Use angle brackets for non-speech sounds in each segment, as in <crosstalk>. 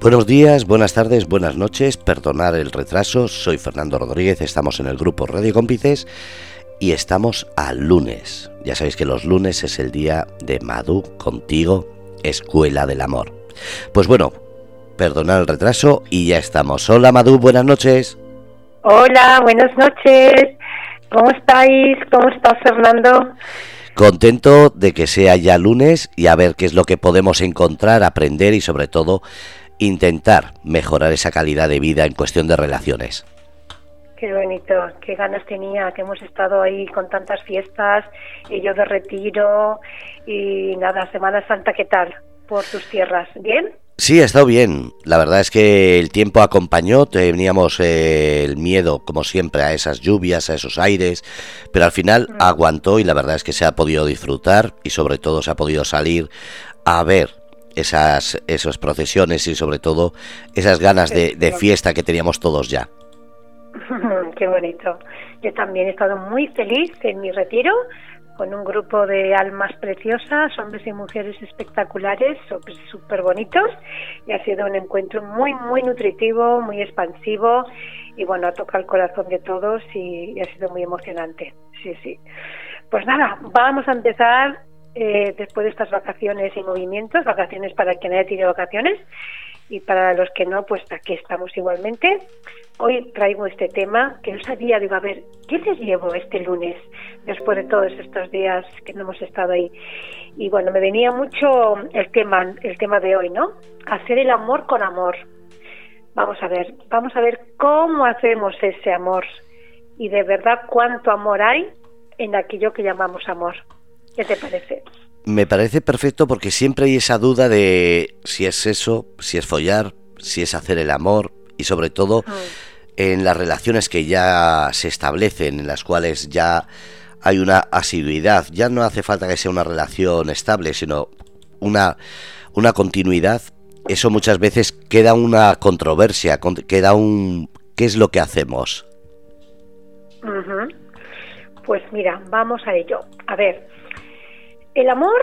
Buenos días, buenas tardes, buenas noches, perdonar el retraso, soy Fernando Rodríguez, estamos en el grupo Radio Cómplices y estamos al lunes. Ya sabéis que los lunes es el día de Madu contigo, Escuela del Amor. Pues bueno, perdonar el retraso y ya estamos. Hola Madu, buenas noches. Hola, buenas noches. ¿Cómo estáis? ¿Cómo estás Fernando? Contento de que sea ya lunes y a ver qué es lo que podemos encontrar, aprender y sobre todo intentar mejorar esa calidad de vida en cuestión de relaciones. Qué bonito, qué ganas tenía, que hemos estado ahí con tantas fiestas, y yo de retiro, y nada, Semana Santa, ¿qué tal por tus tierras? ¿Bien? Sí, ha estado bien. La verdad es que el tiempo acompañó, teníamos eh, el miedo, como siempre, a esas lluvias, a esos aires, pero al final mm. aguantó y la verdad es que se ha podido disfrutar y sobre todo se ha podido salir a ver esas, esas procesiones y sobre todo esas ganas de, fiesta que teníamos todos ya. <laughs> Qué bonito. Yo también he estado muy feliz en mi retiro con un grupo de almas preciosas, hombres y mujeres espectaculares, súper bonitos, y ha sido un encuentro muy, muy nutritivo, muy expansivo, y bueno, ha tocado el corazón de todos y, y ha sido muy emocionante. Sí, sí. Pues nada, vamos a empezar eh, después de estas vacaciones y movimientos, vacaciones para quien haya tenido vacaciones y para los que no, pues aquí estamos igualmente. Hoy traigo este tema que no sabía, digo, a ver, ¿qué les llevo este lunes después de todos estos días que no hemos estado ahí? Y bueno, me venía mucho el tema, el tema de hoy, ¿no? Hacer el amor con amor. Vamos a ver, vamos a ver cómo hacemos ese amor y de verdad cuánto amor hay en aquello que llamamos amor. ¿Qué te parece? Me parece perfecto porque siempre hay esa duda de si es eso, si es follar, si es hacer el amor y sobre todo en las relaciones que ya se establecen, en las cuales ya hay una asiduidad. Ya no hace falta que sea una relación estable, sino una, una continuidad. Eso muchas veces queda una controversia, queda un... ¿Qué es lo que hacemos? Pues mira, vamos a ello. A ver, el amor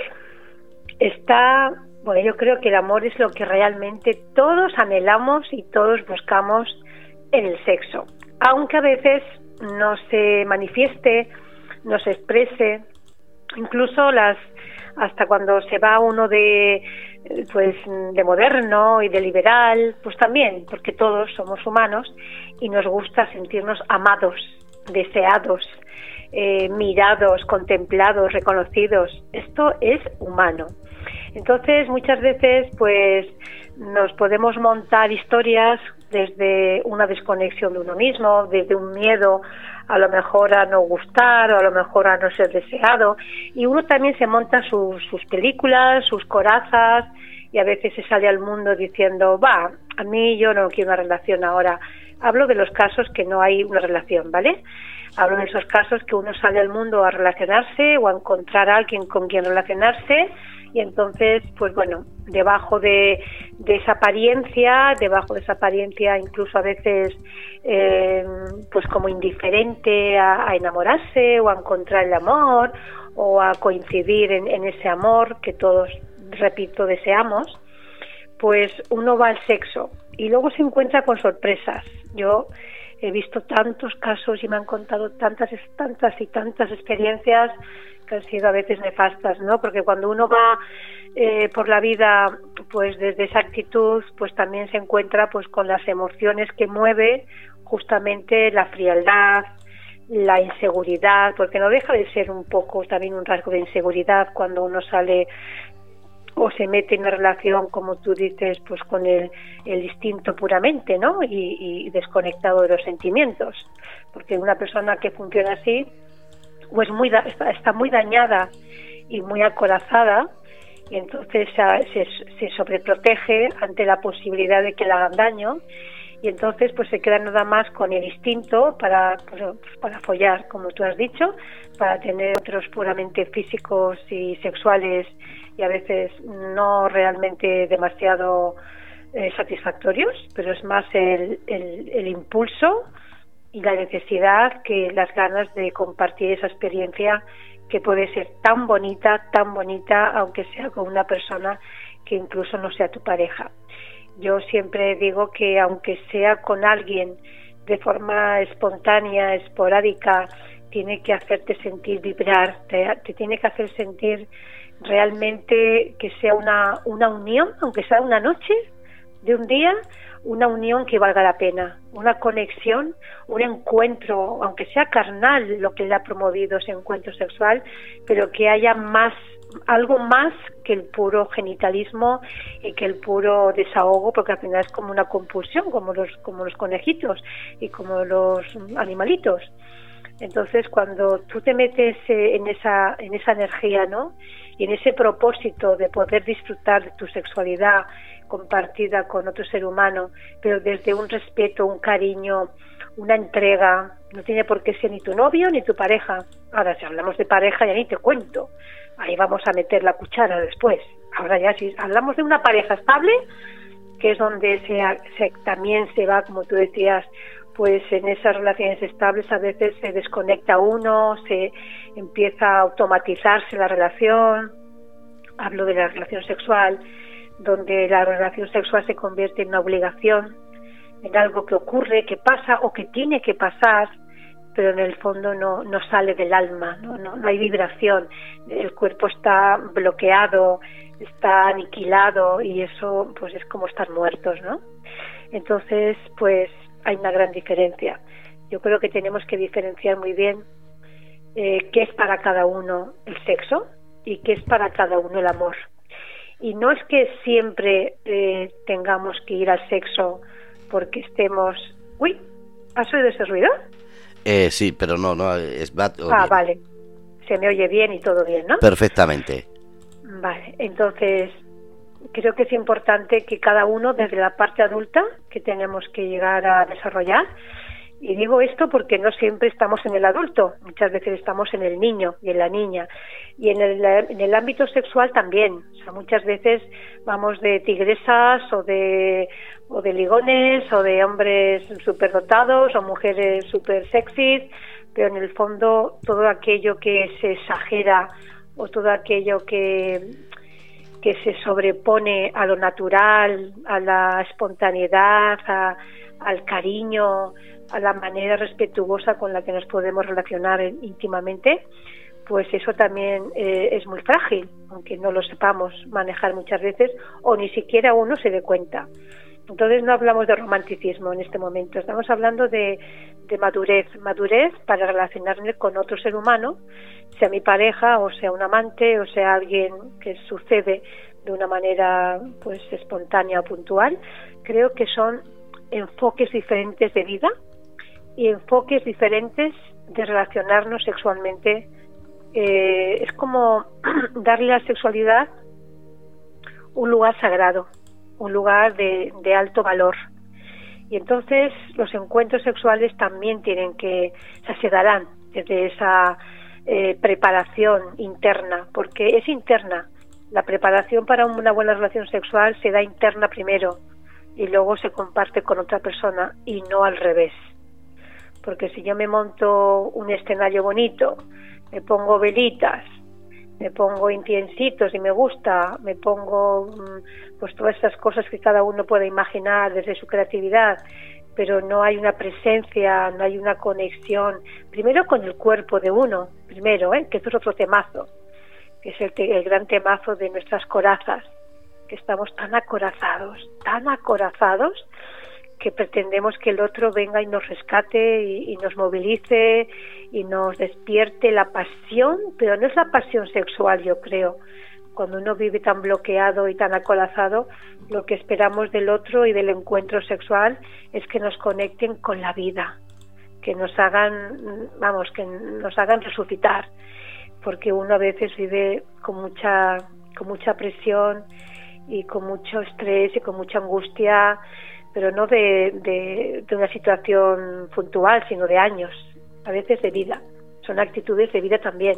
está, bueno, yo creo que el amor es lo que realmente todos anhelamos y todos buscamos en el sexo, aunque a veces no se manifieste, no se exprese, incluso las hasta cuando se va uno de pues de moderno y de liberal, pues también, porque todos somos humanos y nos gusta sentirnos amados, deseados, eh, mirados, contemplados, reconocidos. Esto es humano. Entonces, muchas veces, pues, nos podemos montar historias desde una desconexión de uno mismo, desde un miedo a lo mejor a no gustar o a lo mejor a no ser deseado. Y uno también se monta sus, sus películas, sus corazas y a veces se sale al mundo diciendo, va, a mí yo no quiero una relación ahora. Hablo de los casos que no hay una relación, ¿vale? Hablo de esos casos que uno sale al mundo a relacionarse o a encontrar a alguien con quien relacionarse y entonces, pues bueno, debajo de, esa apariencia, debajo de esa apariencia incluso a veces eh, pues como indiferente a, enamorarse o a encontrar el amor o a coincidir en, en ese amor que todos, repito, deseamos, pues uno va al sexo y luego se encuentra con sorpresas. Yo he visto tantos casos y me han contado tantas, tantas y tantas experiencias que han sido a veces nefastas, ¿no? Porque cuando uno va eh, por la vida, pues desde esa actitud, pues también se encuentra pues con las emociones que mueve justamente la frialdad, la inseguridad, porque no deja de ser un poco también un rasgo de inseguridad cuando uno sale o se mete en una relación, como tú dices, pues con el, el instinto puramente, ¿no? Y, desconectado de los sentimientos. Porque una persona que funciona así, pues muy está, está, muy dañada y muy acorazada, y entonces se, se sobreprotege ante la posibilidad de que le hagan daño, y entonces pues se queda nada más con el instinto para, pues, para follar, como tú has dicho, para tener otros puramente físicos y sexuales y a veces no realmente demasiado eh, satisfactorios, pero es más el, el, impulso y la necesidad que las ganas de compartir esa experiencia que puede ser tan bonita, tan bonita, aunque sea con una persona que incluso no sea tu pareja. Yo siempre digo que aunque sea con alguien de forma espontánea, esporádica, tiene que hacerte sentir vibrar, te, tiene que hacer sentir realmente que sea una, una unión, aunque sea una noche de un día, una unión que valga la pena, una conexión, un encuentro, aunque sea carnal lo que le ha promovido ese encuentro sexual, pero que haya más, algo más que el puro genitalismo y que el puro desahogo, porque al final es como una compulsión, como los, como los conejitos y como los animalitos. Entonces, cuando tú te metes eh, en esa, en esa energía, ¿no? Y en ese propósito de poder disfrutar de tu sexualidad compartida con otro ser humano, pero desde un respeto, un cariño, una entrega, no tiene por qué ser ni tu novio ni tu pareja. Ahora, si hablamos de pareja, ya ni te cuento. Ahí vamos a meter la cuchara después. Ahora ya, si hablamos de una pareja estable, que es donde se, también se va, como tú decías, pues en esas relaciones estables a veces se desconecta uno, se empieza a automatizarse la relación. Hablo de la relación sexual, donde la relación sexual se convierte en una obligación, en algo que ocurre, que pasa o que tiene que pasar, pero en el fondo no, no sale del alma, ¿no? No, no hay vibración, el cuerpo está bloqueado, está aniquilado y eso pues es como estar muertos, ¿no? Entonces, pues hay una gran diferencia. Yo creo que tenemos que diferenciar muy bien eh, qué es para cada uno el sexo y qué es para cada uno el amor. Y no es que siempre eh, tengamos que ir al sexo porque estemos... Uy, ¿has oído ese ruido? Eh, sí, pero no, no, es Ah, vale. Se me oye bien y todo bien, ¿no? Perfectamente. Vale, entonces creo que es importante que cada uno, desde la parte adulta que tenemos que llegar a desarrollar, y digo esto porque no siempre estamos en el adulto, muchas veces estamos en el niño y en la niña. Y en el, en el ámbito sexual también. O sea, muchas veces vamos de tigresas o de, o de ligones o de hombres superdotados o mujeres super sexys, pero en el fondo todo aquello que se exagera o todo aquello que que se sobrepone a lo natural, a la espontaneidad, al cariño, a la manera respetuosa con la que nos podemos relacionar íntimamente, pues eso también eh, es muy frágil, aunque no lo sepamos manejar muchas veces o ni siquiera uno se dé cuenta. Entonces no hablamos de romanticismo en este momento, estamos hablando de, madurez, madurez para relacionarme con otro ser humano sea mi pareja o sea un amante o sea alguien que sucede de una manera pues espontánea o puntual, creo que son enfoques diferentes de vida y enfoques diferentes de relacionarnos sexualmente. Eh, es como <clears throat> darle a la sexualidad un lugar sagrado, un lugar de, de alto valor. Y entonces los encuentros sexuales también tienen que, se darán desde esa eh, preparación interna, porque es interna. La preparación para una buena relación sexual se da interna primero y luego se comparte con otra persona y no al revés. Porque si yo me monto un escenario bonito, me pongo velitas, me pongo inciensitos y me gusta, me pongo mm, pues todas esas cosas que cada uno puede imaginar desde su creatividad pero no hay una presencia, no hay una conexión, primero con el cuerpo de uno, primero, ¿eh? que es otro temazo, que es el, el gran temazo de nuestras corazas, que estamos tan acorazados, tan acorazados, que pretendemos que el otro venga y nos rescate y, nos movilice y nos despierte la pasión, pero no es la pasión sexual, yo creo, cuando uno vive tan bloqueado y tan acolazado, lo que esperamos del otro y del encuentro sexual es que nos conecten con la vida, que nos hagan, vamos, que nos hagan resucitar, porque uno a veces vive con mucha, con mucha presión y con mucho estrés y con mucha angustia, pero no de, de, una situación puntual, sino de años, a veces de vida. Son actitudes de vida también.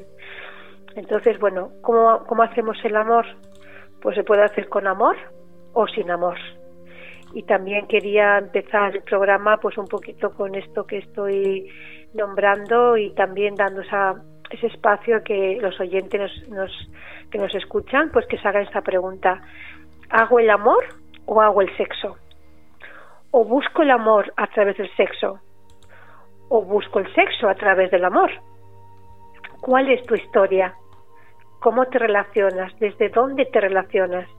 Entonces, bueno, ¿cómo, ¿cómo hacemos el amor? Pues se puede hacer con amor o sin amor. Y también quería empezar el programa pues un poquito con esto que estoy nombrando y también dando ese espacio que los oyentes nos, nos, que nos escuchan pues que se hagan esta pregunta. ¿Hago el amor o hago el sexo? ¿O busco el amor a través del sexo? ¿O busco el sexo a través del amor? ¿Cuál es tu historia? ¿Cómo te relacionas? ¿Desde dónde te relacionas?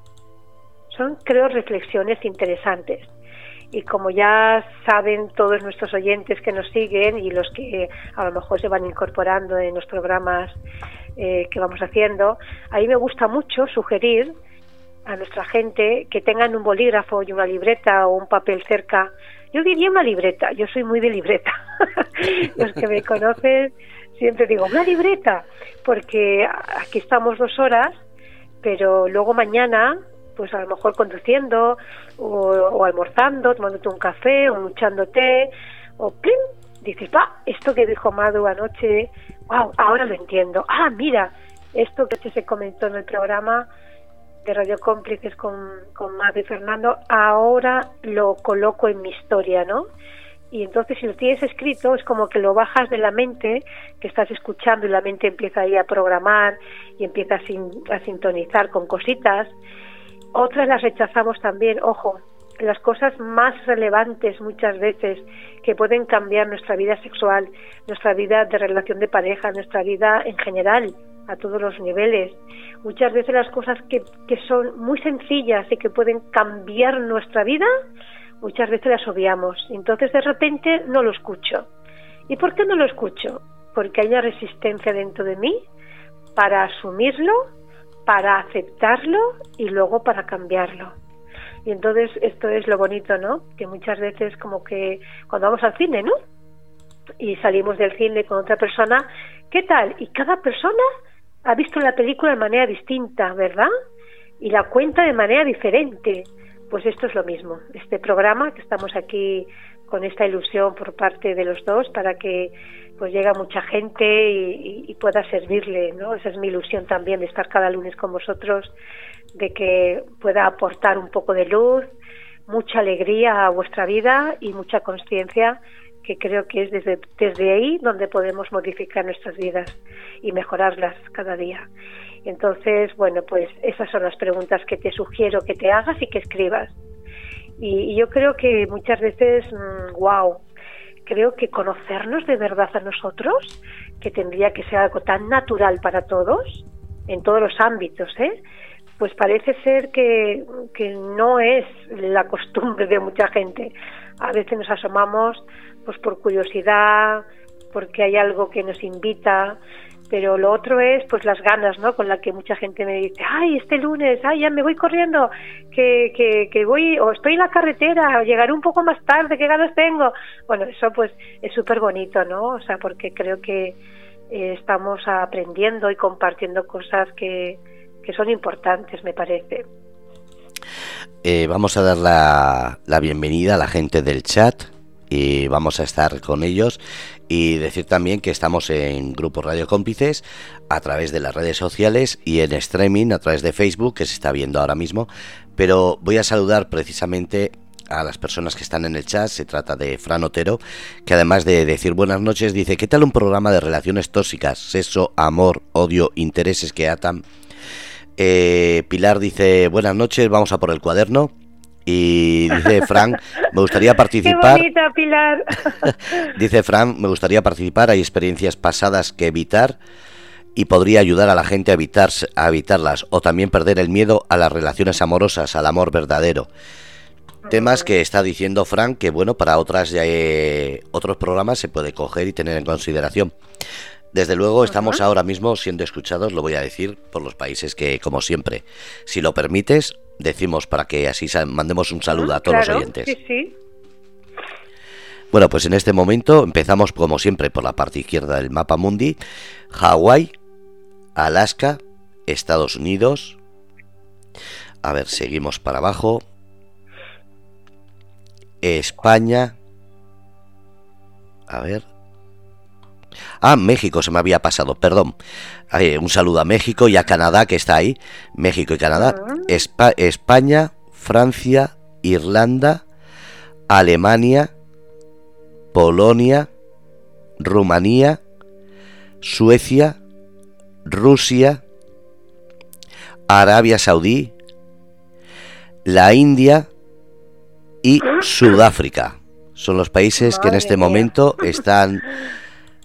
Son, creo, reflexiones interesantes. Y como ya saben todos nuestros oyentes que nos siguen y los que a lo mejor se van incorporando en los programas eh, que vamos haciendo, ahí me gusta mucho sugerir a nuestra gente que tengan un bolígrafo y una libreta o un papel cerca. Yo diría una libreta, yo soy muy de libreta. <laughs> Los que me conocen siempre digo, una libreta, porque aquí estamos dos horas, pero luego mañana, pues a lo mejor conduciendo o, almorzando, tomándote un café o luchándote, o ¡plim! dices, va, esto que dijo Madu anoche, wow, ahora lo entiendo. Ah, mira, esto que se comentó en el programa, de Radio Cómplices con, con y Fernando, ahora lo coloco en mi historia, ¿no? Y entonces si lo tienes escrito es como que lo bajas de la mente que estás escuchando y la mente empieza ahí a programar y empieza a, a sintonizar con cositas. Otras las rechazamos también, ojo, las cosas más relevantes muchas veces que pueden cambiar nuestra vida sexual, nuestra vida de relación de pareja, nuestra vida en general, a todos los niveles. Muchas veces las cosas que, que son muy sencillas y que pueden cambiar nuestra vida, muchas veces las obviamos. Entonces de repente no lo escucho. ¿Y por qué no lo escucho? Porque hay una resistencia dentro de mí para asumirlo, para aceptarlo y luego para cambiarlo. Y entonces esto es lo bonito, ¿no? Que muchas veces como que cuando vamos al cine, ¿no? Y salimos del cine con otra persona, ¿qué tal? Y cada persona ha visto la película de manera distinta, ¿verdad? Y la cuenta de manera diferente. Pues esto es lo mismo. Este programa que estamos aquí con esta ilusión por parte de los dos para que pues llegue mucha gente y, y, pueda servirle, ¿no? Esa es mi ilusión también de estar cada lunes con vosotros, de que pueda aportar un poco de luz, mucha alegría a vuestra vida y mucha conciencia que creo que es desde, desde ahí donde podemos modificar nuestras vidas y mejorarlas cada día. Entonces, bueno, pues esas son las preguntas que te sugiero que te hagas y que escribas. Y, yo creo que muchas veces, wow, mm, creo que conocernos de verdad a nosotros, que tendría que ser algo tan natural para todos, en todos los ámbitos, ¿eh? Pues parece ser que, que no es la costumbre de mucha gente. A veces nos asomamos pues por curiosidad, porque hay algo que nos invita, pero lo otro es pues las ganas, ¿no? Con la que mucha gente me dice, ay, este lunes, ay, ya me voy corriendo, que, que, que voy, o estoy en la carretera, o llegaré un poco más tarde, qué ganas tengo. Bueno, eso pues es súper bonito, ¿no? O sea, porque creo que eh, estamos aprendiendo y compartiendo cosas que, que son importantes, me parece. Eh, vamos a dar la, la bienvenida a la gente del chat y vamos a estar con ellos y decir también que estamos en Grupo Radio Cómplices a través de las redes sociales y en streaming a través de Facebook que se está viendo ahora mismo pero voy a saludar precisamente a las personas que están en el chat, se trata de Fran Otero, que además de decir buenas noches, dice, ¿qué tal un programa de relaciones tóxicas, sexo, amor, odio, intereses que atan? Eh, Pilar dice, buenas noches, vamos a por el cuaderno. Y dice Frank, me gustaría <laughs> participar. Qué bonita, Pilar. <laughs> dice Frank, me gustaría participar. Hay experiencias pasadas que evitar y podría ayudar a la gente a, evitar, a evitarlas o también perder el miedo a las relaciones amorosas, al amor verdadero. Temas que está diciendo Frank que bueno para otras eh, otros programas se puede coger y tener en consideración. Desde luego estamos ahora mismo siendo escuchados, lo voy a decir, por los países que, como siempre, si lo permites, decimos para que así mandemos un saludo a todos los oyentes. Sí, sí. Bueno, pues en este momento empezamos como siempre por la parte izquierda del mapa mundi. Hawái, Alaska, Estados Unidos. A ver, seguimos para abajo. España. A ver. Ah, México se me había pasado, perdón. un saludo a México y a Canadá que está ahí. México y Canadá. España, Francia, Irlanda, Alemania, Polonia, Rumanía, Suecia, Rusia, Arabia Saudí, la India, y Sudáfrica. Son los países que en este momento están...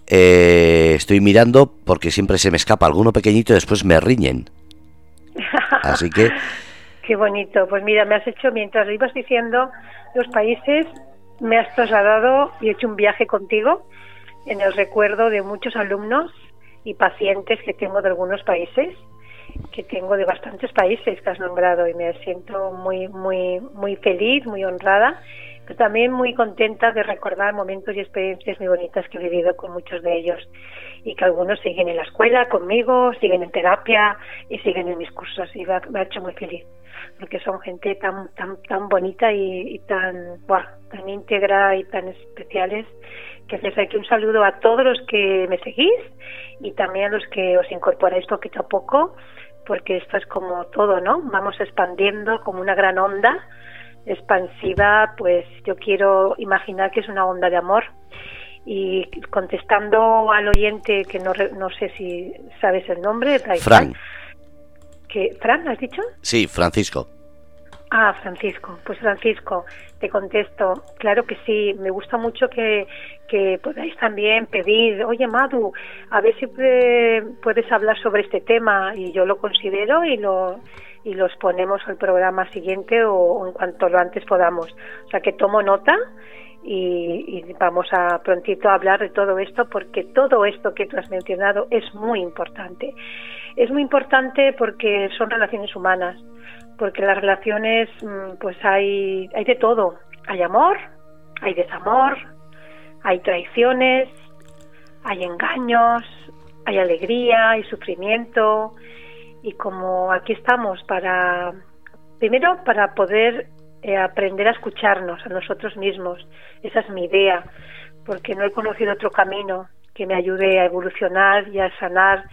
Eh, estoy mirando porque siempre se me escapa alguno pequeñito y después me riñen. Así que... <laughs> Qué bonito. Pues mira, me has hecho, mientras ibas diciendo los países, me has trasladado y hecho un viaje contigo en el recuerdo de muchos alumnos y pacientes que tengo de algunos países, que tengo de bastantes países que has nombrado y me siento muy, muy, muy feliz, muy honrada, pero también muy contenta de recordar momentos y experiencias muy bonitas que he vivido con muchos de ellos y que algunos siguen en la escuela conmigo, siguen en terapia y siguen en mis cursos y me ha, hecho muy feliz porque son gente tan tan tan bonita y, tan tan íntegra y tan especiales que les aquí un saludo a todos los que me seguís y también a los que os incorporáis poquito a poco, porque esto es como todo, ¿no? Vamos expandiendo como una gran onda expansiva, pues yo quiero imaginar que es una onda de amor. Y contestando al oyente, que no, no sé si sabes el nombre, Fran. Que, ¿Fran, has dicho? Sí, Francisco. Ah, Francisco. Pues Francisco, te contesto. Claro que sí. Me gusta mucho que, que podáis también pedir, oye Madu, a ver si puedes hablar sobre este tema y yo lo considero y lo y los ponemos al programa siguiente o, en cuanto lo antes podamos. O sea que tomo nota y, y, vamos a prontito a hablar de todo esto porque todo esto que tú has mencionado es muy importante. Es muy importante porque son relaciones humanas porque las relaciones mm, pues hay, hay de todo. Hay amor, hay desamor, hay traiciones, hay engaños, hay alegría, hay sufrimiento y como aquí estamos para, primero para poder eh, aprender a escucharnos a nosotros mismos, esa es mi idea, porque no he conocido otro camino que me ayude a evolucionar y a sanar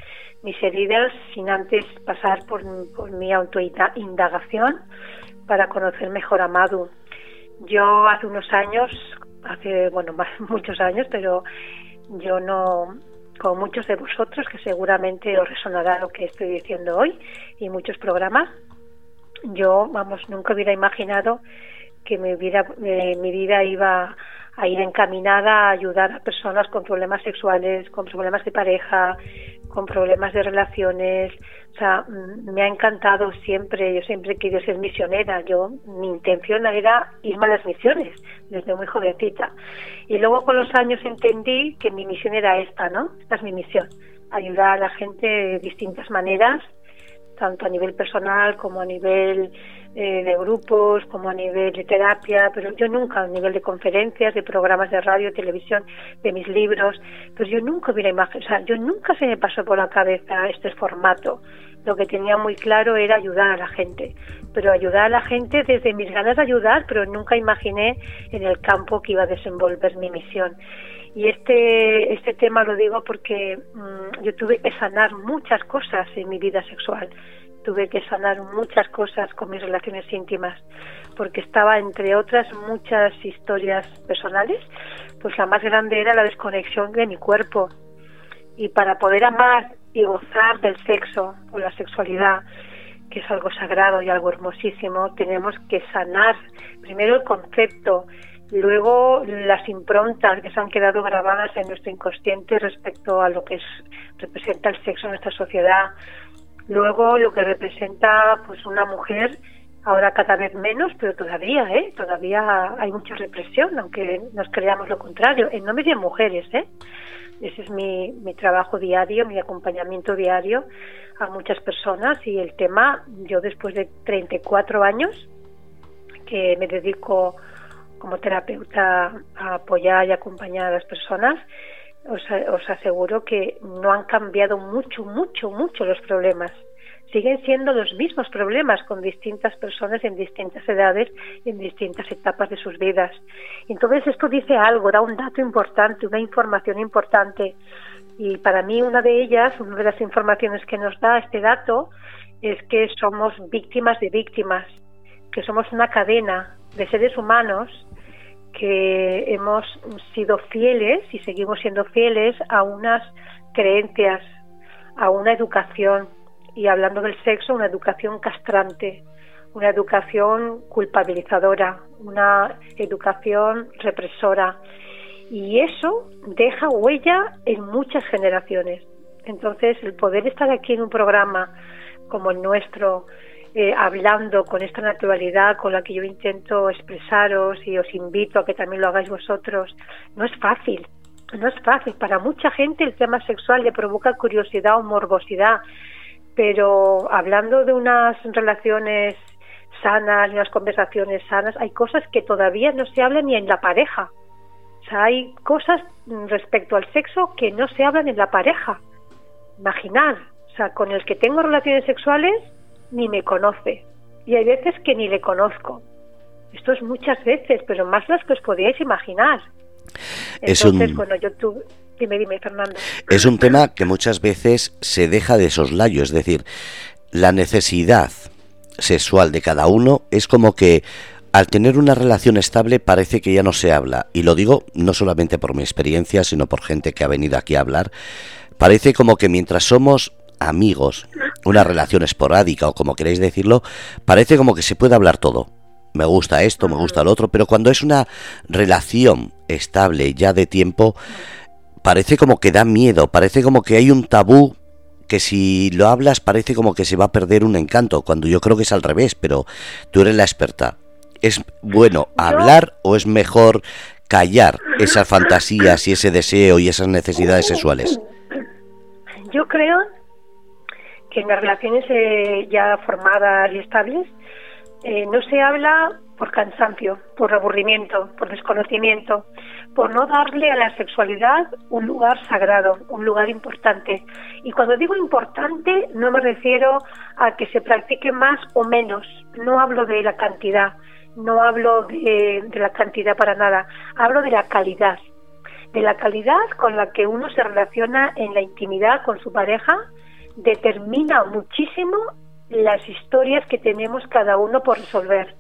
mis heridas sin antes pasar por, mi autoindagación para conocer mejor a Madu. Yo hace unos años, hace, bueno, <laughs> muchos años, pero yo no, como muchos de vosotros, que seguramente os resonará lo que estoy diciendo hoy y muchos programas, yo, vamos, nunca hubiera imaginado que mi vida, eh, mi vida iba a ir encaminada a ayudar a personas con problemas sexuales, con problemas de pareja, con problemas de relaciones. O sea, mm, me ha encantado siempre, yo siempre he querido ser misionera. Yo, mi intención era irme a las misiones desde muy jovencita. Y luego con los años entendí que mi misión era esta, ¿no? Esta es mi misión, ayudar a la gente de distintas maneras, tanto a nivel personal como a nivel eh, de grupos, como a nivel de terapia, pero yo nunca a nivel de conferencias, de programas de radio, televisión, de mis libros, pues yo nunca hubiera imagen, o sea, yo nunca se me pasó por la cabeza este formato. Lo que tenía muy claro era ayudar a la gente, pero ayudar a la gente desde mis ganas de ayudar, pero nunca imaginé en el campo que iba a desenvolver mi misión. Y este, este tema lo digo porque mm, yo tuve que sanar muchas cosas en mi vida sexual tuve que sanar muchas cosas con mis relaciones íntimas, porque estaba, entre otras muchas historias personales, pues la más grande era la desconexión de mi cuerpo. Y para poder amar y gozar del sexo o la sexualidad, que es algo sagrado y algo hermosísimo, tenemos que sanar primero el concepto, luego las improntas que se han quedado grabadas en nuestro inconsciente respecto a lo que es, representa el sexo en nuestra sociedad, Luego lo que representa pues una mujer, ahora cada vez menos, pero todavía, ¿eh? Todavía hay mucha represión, aunque nos creamos lo contrario, en nombre de mujeres, ¿eh? Ese es mi, mi trabajo diario, mi acompañamiento diario a muchas personas y el tema, yo después de 34 años que me dedico como terapeuta a apoyar y acompañar a las personas, os, os aseguro que no han cambiado mucho, mucho, mucho los problemas. Siguen siendo los mismos problemas con distintas personas en distintas edades en distintas etapas de sus vidas. Entonces esto dice algo, da un dato importante, una información importante. Y para mí una de ellas, una de las informaciones que nos da este dato, es que somos víctimas de víctimas, que somos una cadena de seres humanos que hemos sido fieles y seguimos siendo fieles a unas creencias, a una educación, y hablando del sexo, una educación castrante, una educación culpabilizadora, una educación represora. Y eso deja huella en muchas generaciones. Entonces, el poder estar aquí en un programa como el nuestro, eh, hablando con esta naturalidad con la que yo intento expresaros y os invito a que también lo hagáis vosotros, no es fácil. No es fácil. Para mucha gente el tema sexual le provoca curiosidad o morbosidad, pero hablando de unas relaciones sanas unas conversaciones sanas, hay cosas que todavía no se hablan ni en la pareja. O sea, hay cosas respecto al sexo que no se hablan en la pareja. Imaginad, o sea, con el que tengo relaciones sexuales ni me conoce. Y hay veces que ni le conozco. Esto es muchas veces, pero más las que os podíais imaginar. es un... bueno, yo Dime, dime, Fernando. Es un tema que muchas veces se deja de soslayo, es decir, la necesidad sexual de cada uno es como que al tener una relación estable parece que ya no se habla. Y lo digo no solamente por mi experiencia, sino por gente que ha venido aquí a hablar. Parece como que mientras somos amigos, una relación esporádica o como queréis decirlo, parece como que se puede hablar todo. Me gusta esto, me gusta lo otro, pero cuando es una relación estable ya de tiempo, parece como que da miedo, parece como que hay un tabú que si lo hablas parece como que se va a perder un encanto, cuando yo creo que es al revés, pero tú eres la experta. ¿Es bueno hablar o es mejor callar esas fantasías y ese deseo y esas necesidades sexuales? Yo creo que en las relaciones eh, ya formadas y estables eh, no se habla por cansancio, por aburrimiento, por desconocimiento, por no darle a la sexualidad un lugar sagrado, un lugar importante. Y cuando digo importante no me refiero a que se practique más o menos, no hablo de la cantidad, no hablo de la cantidad para nada, hablo de la calidad, de la calidad con la que uno se relaciona en la intimidad con su pareja, determina muchísimo las historias que tenemos cada uno por resolver.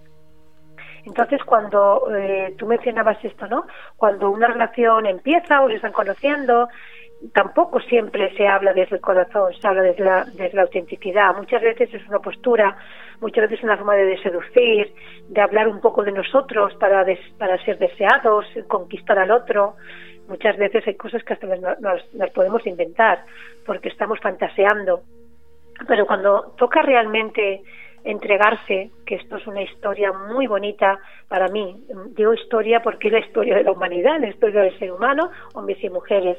Entonces, cuando eh, tú mencionabas esto, ¿no? Cuando una relación empieza o se están conociendo, tampoco siempre se habla desde el corazón, se habla desde la, desde la autenticidad. Muchas veces es una postura, muchas veces es una forma de seducir, de hablar un poco de nosotros para, para ser deseados, conquistar al otro. Muchas veces hay cosas que hasta las podemos inventar porque estamos fantaseando. Pero cuando toca realmente entregarse, que esto es una historia muy bonita para mí. Digo historia porque es la historia de la humanidad, la historia del ser humano, hombres y mujeres.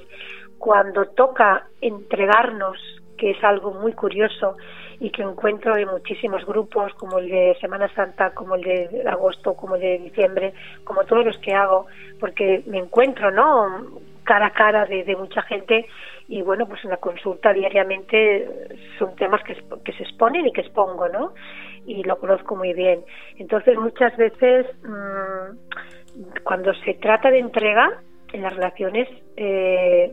Cuando toca entregarnos, que es algo muy curioso y que encuentro en muchísimos grupos, como el de Semana Santa, como el de agosto, como el de diciembre, como todos los que hago, porque me encuentro, ¿no? cara a cara de, de mucha gente y bueno, pues en la consulta diariamente son temas que, que se exponen y que expongo, ¿no? Y lo conozco muy bien. Entonces muchas veces mmm, cuando se trata de entrega en las relaciones eh,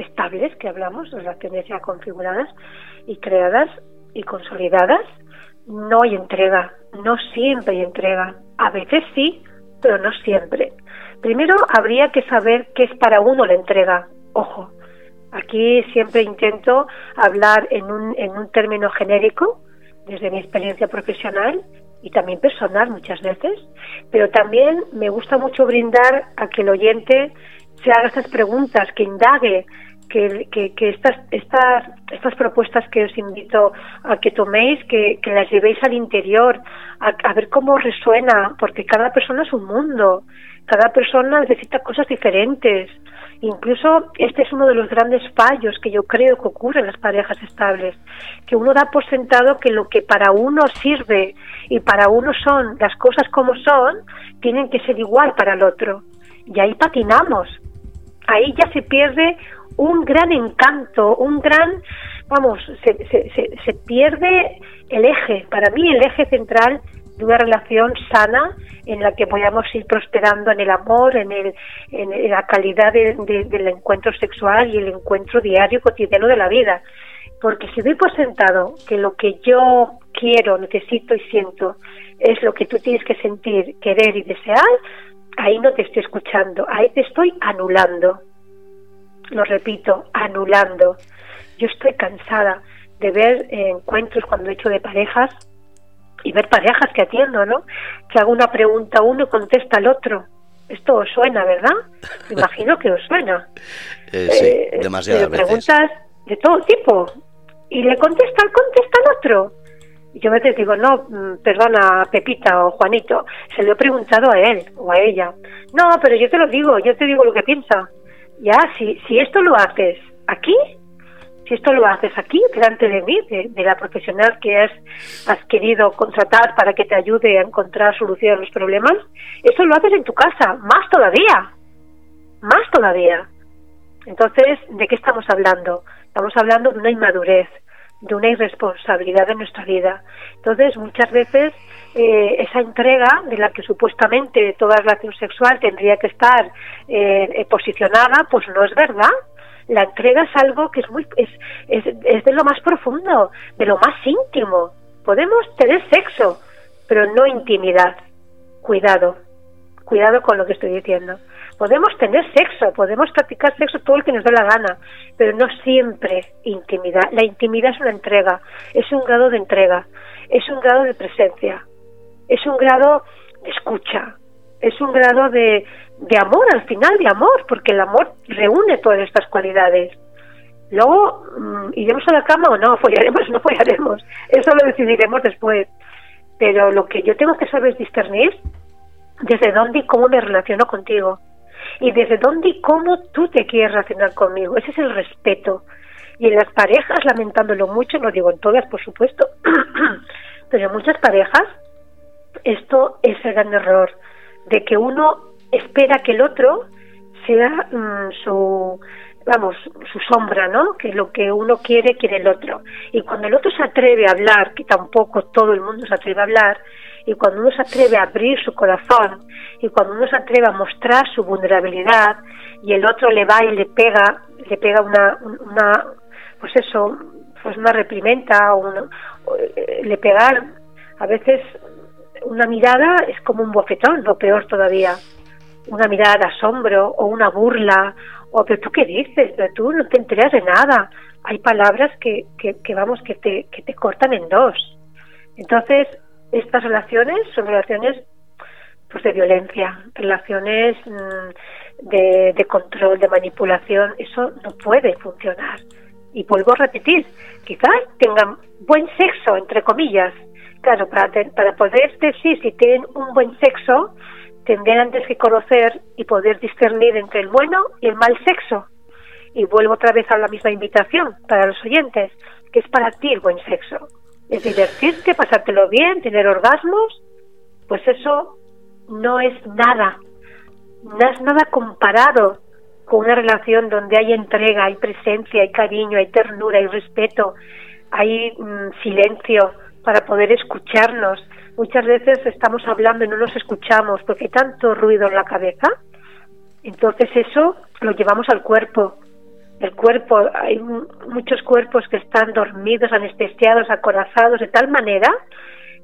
estables que hablamos, relaciones ya configuradas y creadas y consolidadas, no hay entrega, no siempre hay entrega. A veces sí, pero no siempre. Primero habría que saber qué es para uno la entrega. Ojo, Aquí siempre intento hablar en un, en un término genérico, desde mi experiencia profesional y también personal muchas veces, pero también me gusta mucho brindar a que el oyente se haga estas preguntas, que indague, que, que, estas, estas, estas propuestas que os invito a que toméis, que, que las llevéis al interior, a, a, ver cómo resuena, porque cada persona es un mundo, cada persona necesita cosas diferentes. Incluso este es uno de los grandes fallos que yo creo que ocurre en las parejas estables, que uno da por sentado que lo que para uno sirve y para uno son las cosas como son, tienen que ser igual para el otro. Y ahí patinamos. Ahí ya se pierde un gran encanto, un gran, vamos, se, se, se pierde el eje. Para mí el eje central de una relación sana en la que podamos ir prosperando en el amor, en, el, la calidad del encuentro sexual y el encuentro diario, cotidiano de la vida. Porque si doy por sentado que lo que yo quiero, necesito y siento es lo que tú tienes que sentir, querer y desear, ahí no te estoy escuchando, ahí te estoy anulando. Lo repito, anulando. Yo estoy cansada de ver encuentros cuando he hecho de parejas y ver parejas que atiendo, ¿no? Que hago una pregunta a uno y contesta al otro. Esto os suena, ¿verdad? imagino que os suena. <laughs> Eh, sí, eh, demasiadas preguntas de todo tipo. Y le contesta, contesta al otro. Yo a veces digo, no, mm, perdona, Pepita o Juanito, se lo he preguntado a él o a ella. No, pero yo te lo digo, yo te digo lo que piensa. Ya, si, si esto lo haces aquí, si esto lo haces aquí, delante de mí, de, la profesional que has, has, querido contratar para que te ayude a encontrar solución a los problemas, eso lo haces en tu casa, más todavía, más todavía. Entonces, ¿de qué estamos hablando? Estamos hablando de una inmadurez, de una irresponsabilidad de nuestra vida. Entonces, muchas veces eh, esa entrega de la que supuestamente toda relación sexual tendría que estar eh, eh, posicionada, pues no es verdad. La entrega es algo que es muy es, es, es de lo más profundo, de lo más íntimo. Podemos tener sexo, pero no intimidad. Cuidado, cuidado con lo que estoy diciendo. Podemos tener sexo, podemos practicar sexo todo el que nos dé la gana, pero no siempre intimidad. La intimidad es una entrega, es un grado de entrega, es un grado de presencia, es un grado de escucha, es un grado de, de amor, al final de amor, porque el amor reúne todas estas cualidades. Luego, mm, ¿iremos a la cama o no? <laughs> ¿Follaremos o no follaremos? Eso lo decidiremos después. Pero lo que yo tengo que saber es discernir desde dónde y cómo me relaciono contigo y desde dónde y cómo tú te quieres relacionar conmigo. Ese es el respeto. Y en las parejas, lamentándolo mucho, no digo en todas, por supuesto, <clears throat> pero en muchas parejas, esto es el gran error, de que uno espera que el otro sea mm, su vamos, su sombra, ¿no? Que lo que uno quiere, quiere el otro. Y cuando el otro se atreve a hablar, que tampoco todo el mundo se atreve a hablar, y cuando uno se atreve a abrir su corazón y cuando uno se atreve a mostrar su vulnerabilidad y el otro le va y le pega, le pega una, una pues eso, pues una reprimenda o, eh, le pegar a veces una mirada es como un bofetón, lo peor todavía, una mirada de asombro o una burla o pero tú qué dices, pero tú no te enteras de nada. Hay palabras que, que, que vamos que te, que te cortan en dos. Entonces, estas relaciones son relaciones pues de violencia, relaciones mm, de, de, control, de manipulación, eso no puede funcionar. Y vuelvo a repetir, quizás tengan buen sexo, entre comillas. Claro, para, para poder decir si tienen un buen sexo, tendrían antes que conocer y poder discernir entre el bueno y el mal sexo. Y vuelvo otra vez a la misma invitación para los oyentes, que es para ti el buen sexo es divertirte, pasártelo bien, tener orgasmos, pues eso no es nada, no es nada comparado con una relación donde hay entrega, hay presencia, hay cariño, hay ternura, hay respeto, hay mm, silencio para poder escucharnos. Muchas veces estamos hablando y no nos escuchamos porque hay tanto ruido en la cabeza. Entonces eso lo llevamos al cuerpo el cuerpo, hay muchos cuerpos que están dormidos, anestesiados, acorazados, de tal manera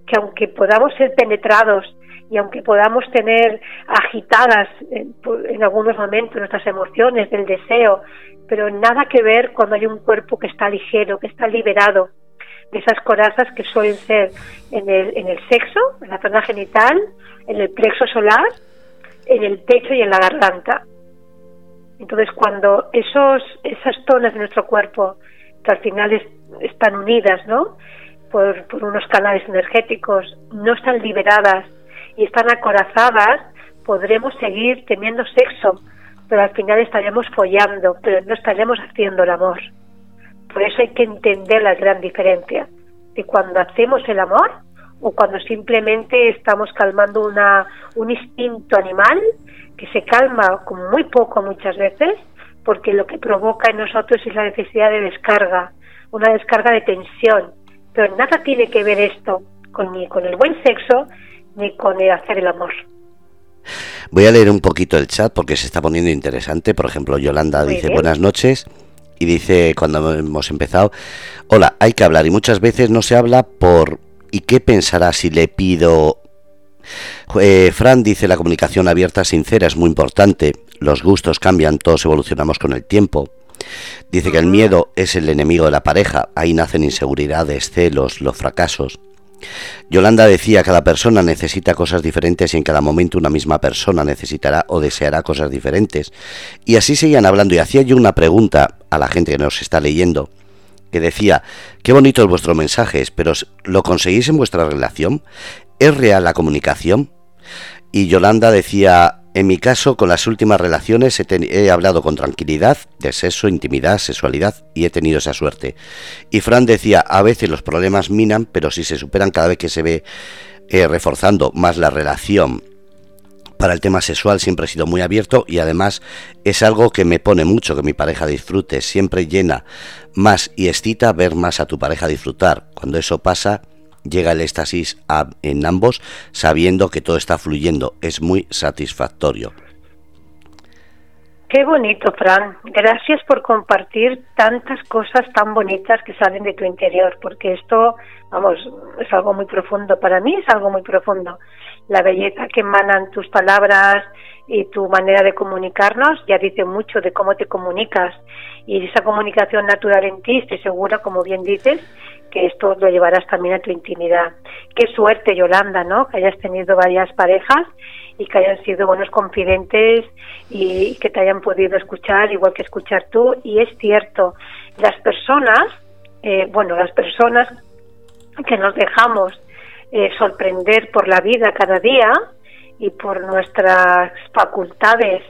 que aunque podamos ser penetrados y aunque podamos tener agitadas en, algunos momentos nuestras emociones del deseo, pero nada que ver cuando hay un cuerpo que está ligero, que está liberado de esas corazas que suelen ser en el, en el sexo, en la zona genital, en el plexo solar, en el pecho y en la garganta. Entonces, cuando esos, esas zonas de nuestro cuerpo, que al final están unidas, ¿no? Por, unos canales energéticos, no están liberadas y están acorazadas, podremos seguir teniendo sexo, pero al final estaremos follando, pero no estaremos haciendo el amor. Por eso hay que entender la gran diferencia de cuando hacemos el amor o cuando simplemente estamos calmando una, un instinto animal que se calma con muy poco muchas veces, porque lo que provoca en nosotros es la necesidad de descarga, una descarga de tensión. Pero nada tiene que ver esto con, ni con el buen sexo ni con el hacer el amor. Voy a leer un poquito el chat porque se está poniendo interesante. Por ejemplo, Yolanda dice buenas noches y dice cuando hemos empezado, hola, hay que hablar y muchas veces no se habla por ¿y qué pensará si le pido eh, Fran dice la comunicación abierta sincera es muy importante. Los gustos cambian, todos evolucionamos con el tiempo. Dice que el miedo es el enemigo de la pareja. Ahí nacen inseguridades, celos, los fracasos. Yolanda decía, cada persona necesita cosas diferentes y en cada momento una misma persona necesitará o deseará cosas diferentes. Y así seguían hablando y hacía yo una pregunta a la gente que nos está leyendo, que decía, qué bonito es vuestro mensaje, pero ¿lo conseguís en vuestra relación? ¿Es real la comunicación? Y Yolanda decía, en mi caso, con las últimas relaciones he, hablado con tranquilidad de sexo, intimidad, sexualidad y he tenido esa suerte. Y Fran decía, a veces los problemas minan, pero si se superan cada vez que se ve eh, reforzando más la relación para el tema sexual siempre he sido muy abierto y además es algo que me pone mucho que mi pareja disfrute, siempre llena más y excita ver más a tu pareja disfrutar. Cuando eso pasa, llega el éxtasis en ambos sabiendo que todo está fluyendo. Es muy satisfactorio. Qué bonito, Fran. Gracias por compartir tantas cosas tan bonitas que salen de tu interior, porque esto, vamos, es algo muy profundo. Para mí es algo muy profundo. La belleza que emanan tus palabras y tu manera de comunicarnos ya dice mucho de cómo te comunicas. Y esa comunicación natural en ti, estoy segura, como bien dices, que esto lo llevarás también a tu intimidad. Qué suerte, Yolanda, ¿no? Que hayas tenido varias parejas y que hayan sido buenos confidentes y que te hayan podido escuchar igual que escuchar tú. Y es cierto, las personas, eh, bueno, las personas que nos dejamos eh, sorprender por la vida cada día y por nuestras facultades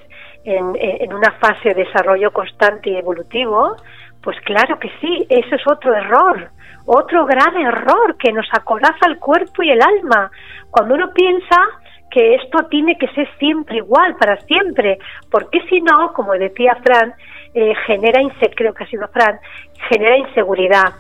en, en una fase de desarrollo constante y evolutivo, pues claro que sí, eso es otro error otro gran error que nos acoraza el cuerpo y el alma. Cuando uno piensa que esto tiene que ser siempre igual, para siempre, porque si no, como decía Fran, eh, genera, creo que ha sido Fran, genera inseguridad.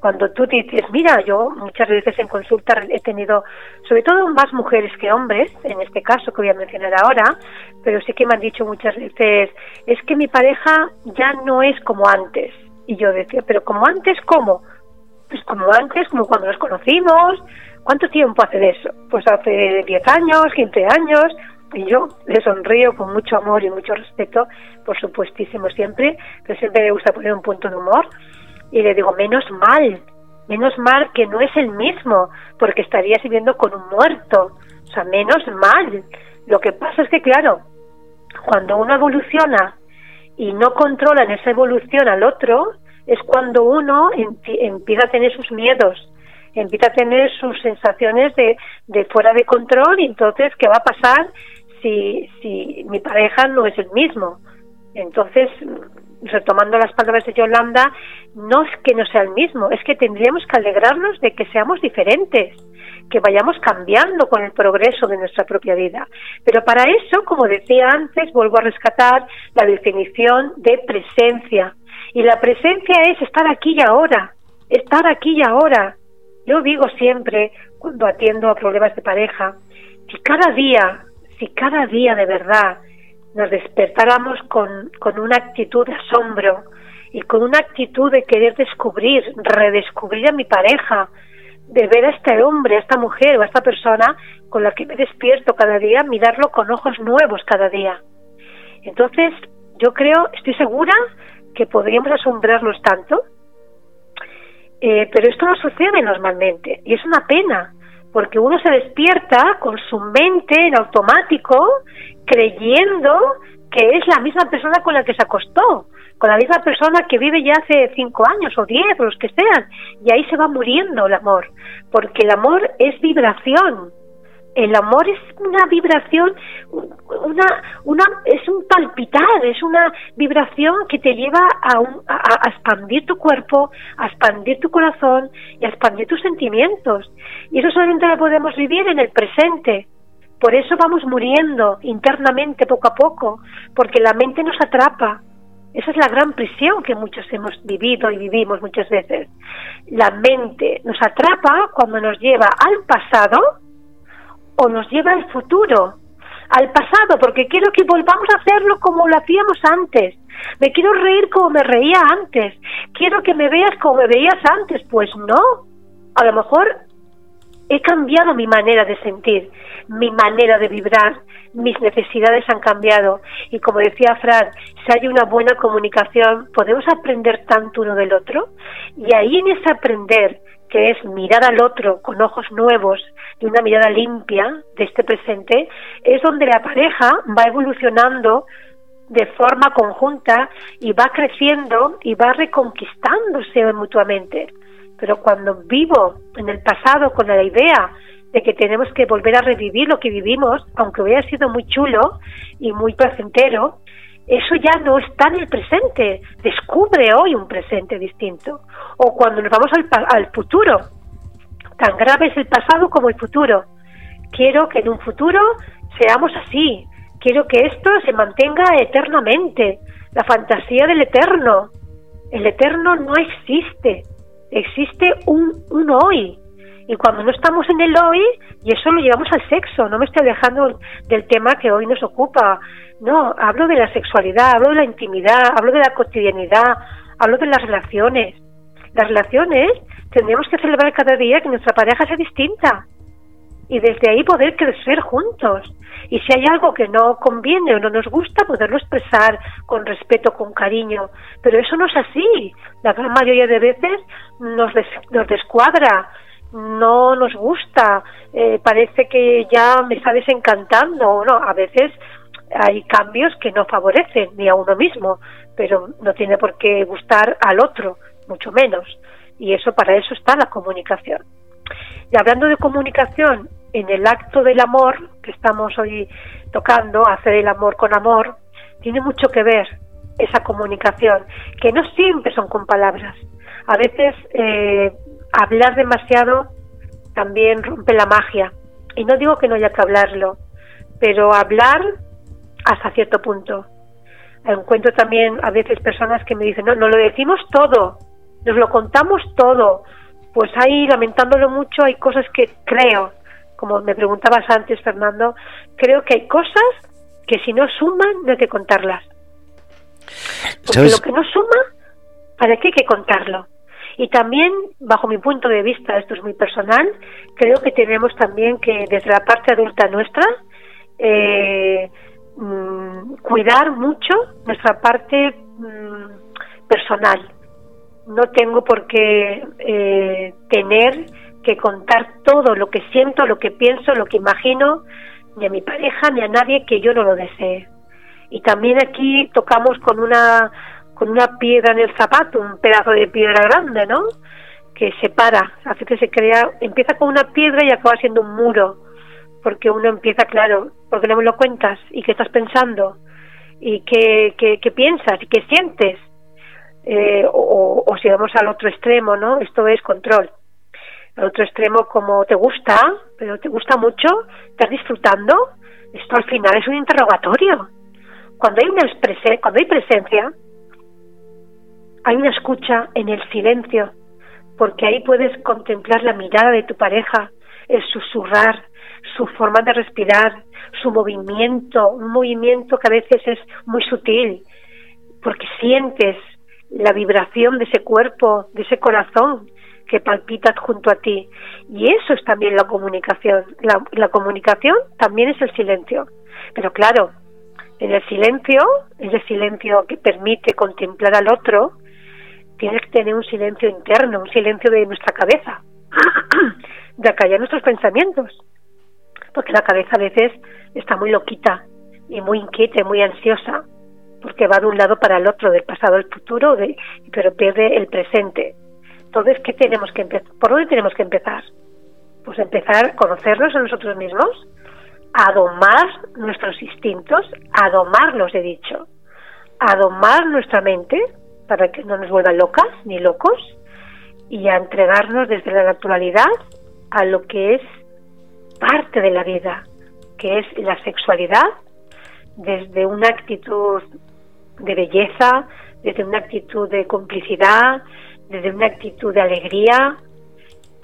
Cuando tú dices, mira, yo muchas veces en consulta he tenido, sobre todo más mujeres que hombres, en este caso que voy a mencionar ahora, pero sí que me han dicho muchas veces, es que mi pareja ya no es como antes. Y yo decía, pero como antes, ¿cómo? pues como antes, como cuando nos conocimos. ¿Cuánto tiempo hace de eso? Pues hace 10 años, 15 años. Y yo le sonrío con mucho amor y mucho respeto, por supuestísimo siempre, pero siempre me gusta poner un punto de humor. Y le digo, menos mal, menos mal que no es el mismo, porque estarías viviendo con un muerto. O sea, menos mal. Lo que pasa es que, claro, cuando uno evoluciona y no controla en esa evolución al otro, es cuando uno empieza a tener sus miedos, empieza a tener sus sensaciones de, de fuera de control y entonces, ¿qué va a pasar si, si mi pareja no es el mismo? Entonces, retomando las palabras de Yolanda, no es que no sea el mismo, es que tendríamos que alegrarnos de que seamos diferentes, que vayamos cambiando con el progreso de nuestra propia vida. Pero para eso, como decía antes, vuelvo a rescatar la definición de presencia. Y la presencia es estar aquí y ahora, estar aquí y ahora. Yo digo siempre, cuando atiendo a problemas de pareja, si cada día, si cada día de verdad nos despertáramos con, con una actitud de asombro y con una actitud de querer descubrir, redescubrir a mi pareja, de ver a este hombre, a esta mujer o a esta persona con la que me despierto cada día, mirarlo con ojos nuevos cada día. Entonces, yo creo, estoy segura que podríamos asombrarnos tanto, eh, pero esto no sucede normalmente y es una pena porque uno se despierta con su mente en automático creyendo que es la misma persona con la que se acostó, con la misma persona que vive ya hace cinco años o diez o los que sean, y ahí se va muriendo el amor, porque el amor es vibración, el amor es una vibración, una, una, es un palpitar, es una vibración que te lleva a, a, expandir tu cuerpo, a expandir tu corazón y a expandir tus sentimientos. Y eso solamente lo podemos vivir en el presente. Por eso vamos muriendo internamente poco a poco, porque la mente nos atrapa. Esa es la gran prisión que muchos hemos vivido y vivimos muchas veces. La mente nos atrapa cuando nos lleva al pasado, o nos lleva al futuro, al pasado, porque quiero que volvamos a hacerlo como lo hacíamos antes. Me quiero reír como me reía antes. Quiero que me veas como me veías antes. Pues no. A lo mejor he cambiado mi manera de sentir, mi manera de vibrar, mis necesidades han cambiado. Y como decía Fran, si hay una buena comunicación, podemos aprender tanto uno del otro. Y ahí en ese aprender que es mirar al otro con ojos nuevos y una mirada limpia de este presente, es donde la pareja va evolucionando de forma conjunta y va creciendo y va reconquistándose mutuamente. Pero cuando vivo en el pasado con la idea de que tenemos que volver a revivir lo que vivimos, aunque hubiera sido muy chulo y muy placentero, eso ya no está en el presente. Descubre hoy un presente distinto. O cuando nos vamos al, al futuro, tan grave es el pasado como el futuro. Quiero que en un futuro seamos así. Quiero que esto se mantenga eternamente. La fantasía del eterno. El eterno no existe. Existe un, un hoy. Y cuando no estamos en el hoy, y eso lo llevamos al sexo, no me estoy alejando del tema que hoy nos ocupa, no, hablo de la sexualidad, hablo de la intimidad, hablo de la cotidianidad, hablo de las relaciones. Las relaciones tendríamos que celebrar cada día que nuestra pareja sea distinta y desde ahí poder crecer juntos. Y si hay algo que no conviene o no nos gusta, poderlo expresar con respeto, con cariño. Pero eso no es así. La gran mayoría de veces nos, nos descuadra, no nos gusta, eh, parece que ya me está desencantando. No, a veces hay cambios que no favorecen ni a uno mismo, pero no tiene por qué gustar al otro, mucho menos. Y eso para eso está la comunicación. Y hablando de comunicación, en el acto del amor que estamos hoy tocando, hacer el amor con amor, tiene mucho que ver esa comunicación, que no siempre son con palabras. A veces eh, hablar demasiado también rompe la magia. Y no digo que no haya que hablarlo, pero hablar hasta cierto punto. Encuentro también a veces personas que me dicen, no, no lo decimos todo, nos lo contamos todo. Pues ahí, lamentándolo mucho, hay cosas que creo, como me preguntabas antes, Fernando, creo que hay cosas que si no suman, no hay que contarlas. Porque lo que no suma, ¿para qué hay que contarlo? Y también, bajo mi punto de vista, esto es muy personal, creo que tenemos también que, desde la parte adulta nuestra, eh, mm, cuidar mucho nuestra parte mm, personal. No tengo por qué eh, tener que contar todo lo que siento, lo que pienso, lo que imagino, ni a mi pareja, ni a nadie que yo no lo desee. Y también aquí tocamos con una con una piedra en el zapato, un pedazo de piedra grande, ¿no? Que separa, hace que se crea, empieza con una piedra y acaba siendo un muro, porque uno empieza, claro, porque no me lo cuentas y qué estás pensando y qué, qué, piensas y qué sientes. Eh, o, o, si vamos al otro extremo, ¿no? Esto es control. Al otro extremo, como te gusta, pero te gusta mucho, estás disfrutando, esto al final es un interrogatorio. Cuando hay una cuando hay presencia, hay una escucha en el silencio, porque ahí puedes contemplar la mirada de tu pareja, el susurrar, su forma de respirar, su movimiento, un movimiento que a veces es muy sutil, porque sientes la vibración de ese cuerpo, de ese corazón que palpita junto a ti. Y eso es también la comunicación. La, la comunicación también es el silencio. Pero claro, en el silencio, ese silencio que permite contemplar al otro, tienes que tener un silencio interno, un silencio de nuestra cabeza, <clears throat> de acallar nuestros pensamientos, porque la cabeza a veces está muy loquita y muy inquieta y muy ansiosa, porque va de un lado para el otro, del pasado al futuro, pero pierde el presente. Entonces, ¿qué tenemos que empezar? ¿Por dónde tenemos que empezar? Pues empezar a conocernos a nosotros mismos, a domar nuestros instintos, a domarlos, he dicho, a domar nuestra mente, para que no nos vuelvan locas ni locos y a entregarnos desde la naturalidad a lo que es parte de la vida, que es la sexualidad, desde una actitud de belleza, desde una actitud de complicidad, desde una actitud de alegría.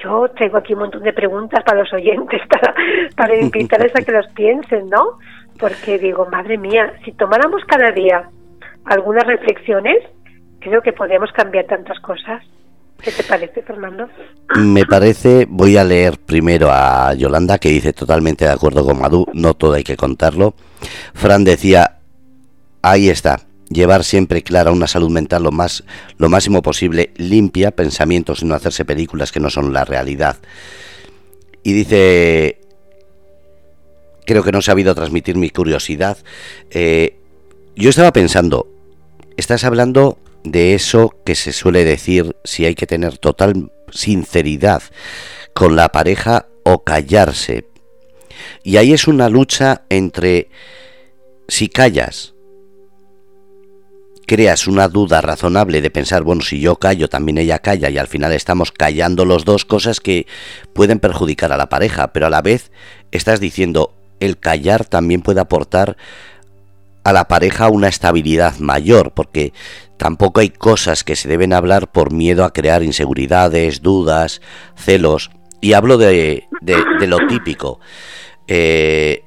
Yo traigo aquí un montón de preguntas para los oyentes, <laughs> para, para invitarles a que los piensen, ¿no? Porque digo, madre mía, si tomáramos cada día algunas reflexiones, creo que podemos cambiar tantas cosas. ¿Qué te parece, Fernando? Me parece, voy a leer primero a Yolanda, que dice totalmente de acuerdo con Madu, no todo hay que contarlo. Fran decía, ahí está, llevar siempre clara una salud mental lo más lo máximo posible limpia pensamientos y no hacerse películas que no son la realidad y dice creo que no he sabido transmitir mi curiosidad eh, yo estaba pensando estás hablando de eso que se suele decir si hay que tener total sinceridad con la pareja o callarse. Y ahí es una lucha entre si callas creas una duda razonable de pensar, bueno, si yo callo, también ella calla y al final estamos callando los dos cosas que pueden perjudicar a la pareja, pero a la vez estás diciendo, el callar también puede aportar a la pareja una estabilidad mayor, porque tampoco hay cosas que se deben hablar por miedo a crear inseguridades, dudas, celos, y hablo de, de, lo típico. Eh,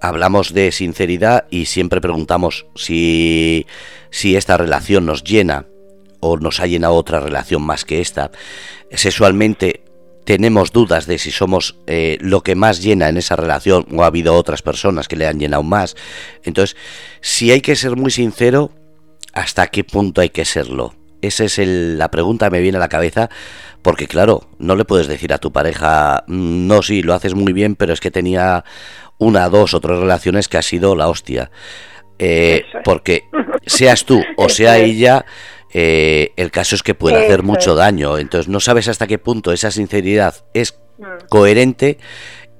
hablamos de sinceridad y siempre preguntamos si, si esta relación nos llena o nos ha llenado otra relación más que esta. Sexualmente tenemos dudas de si somos eh, lo que más llena en esa relación o ha habido otras personas que le han llenado más. Entonces, si hay que ser muy sincero, ¿hasta qué punto hay que serlo? Esa es la pregunta que me viene a la cabeza, porque claro, no le puedes decir a tu pareja, mm, no, sí, lo haces muy bien, pero es que tenía una, dos o tres relaciones que ha sido la hostia. Eh, porque <laughs> seas tú o sea ella, eh, el caso es que puede hacer mucho daño. Entonces no sabes hasta qué punto esa sinceridad es mm. coherente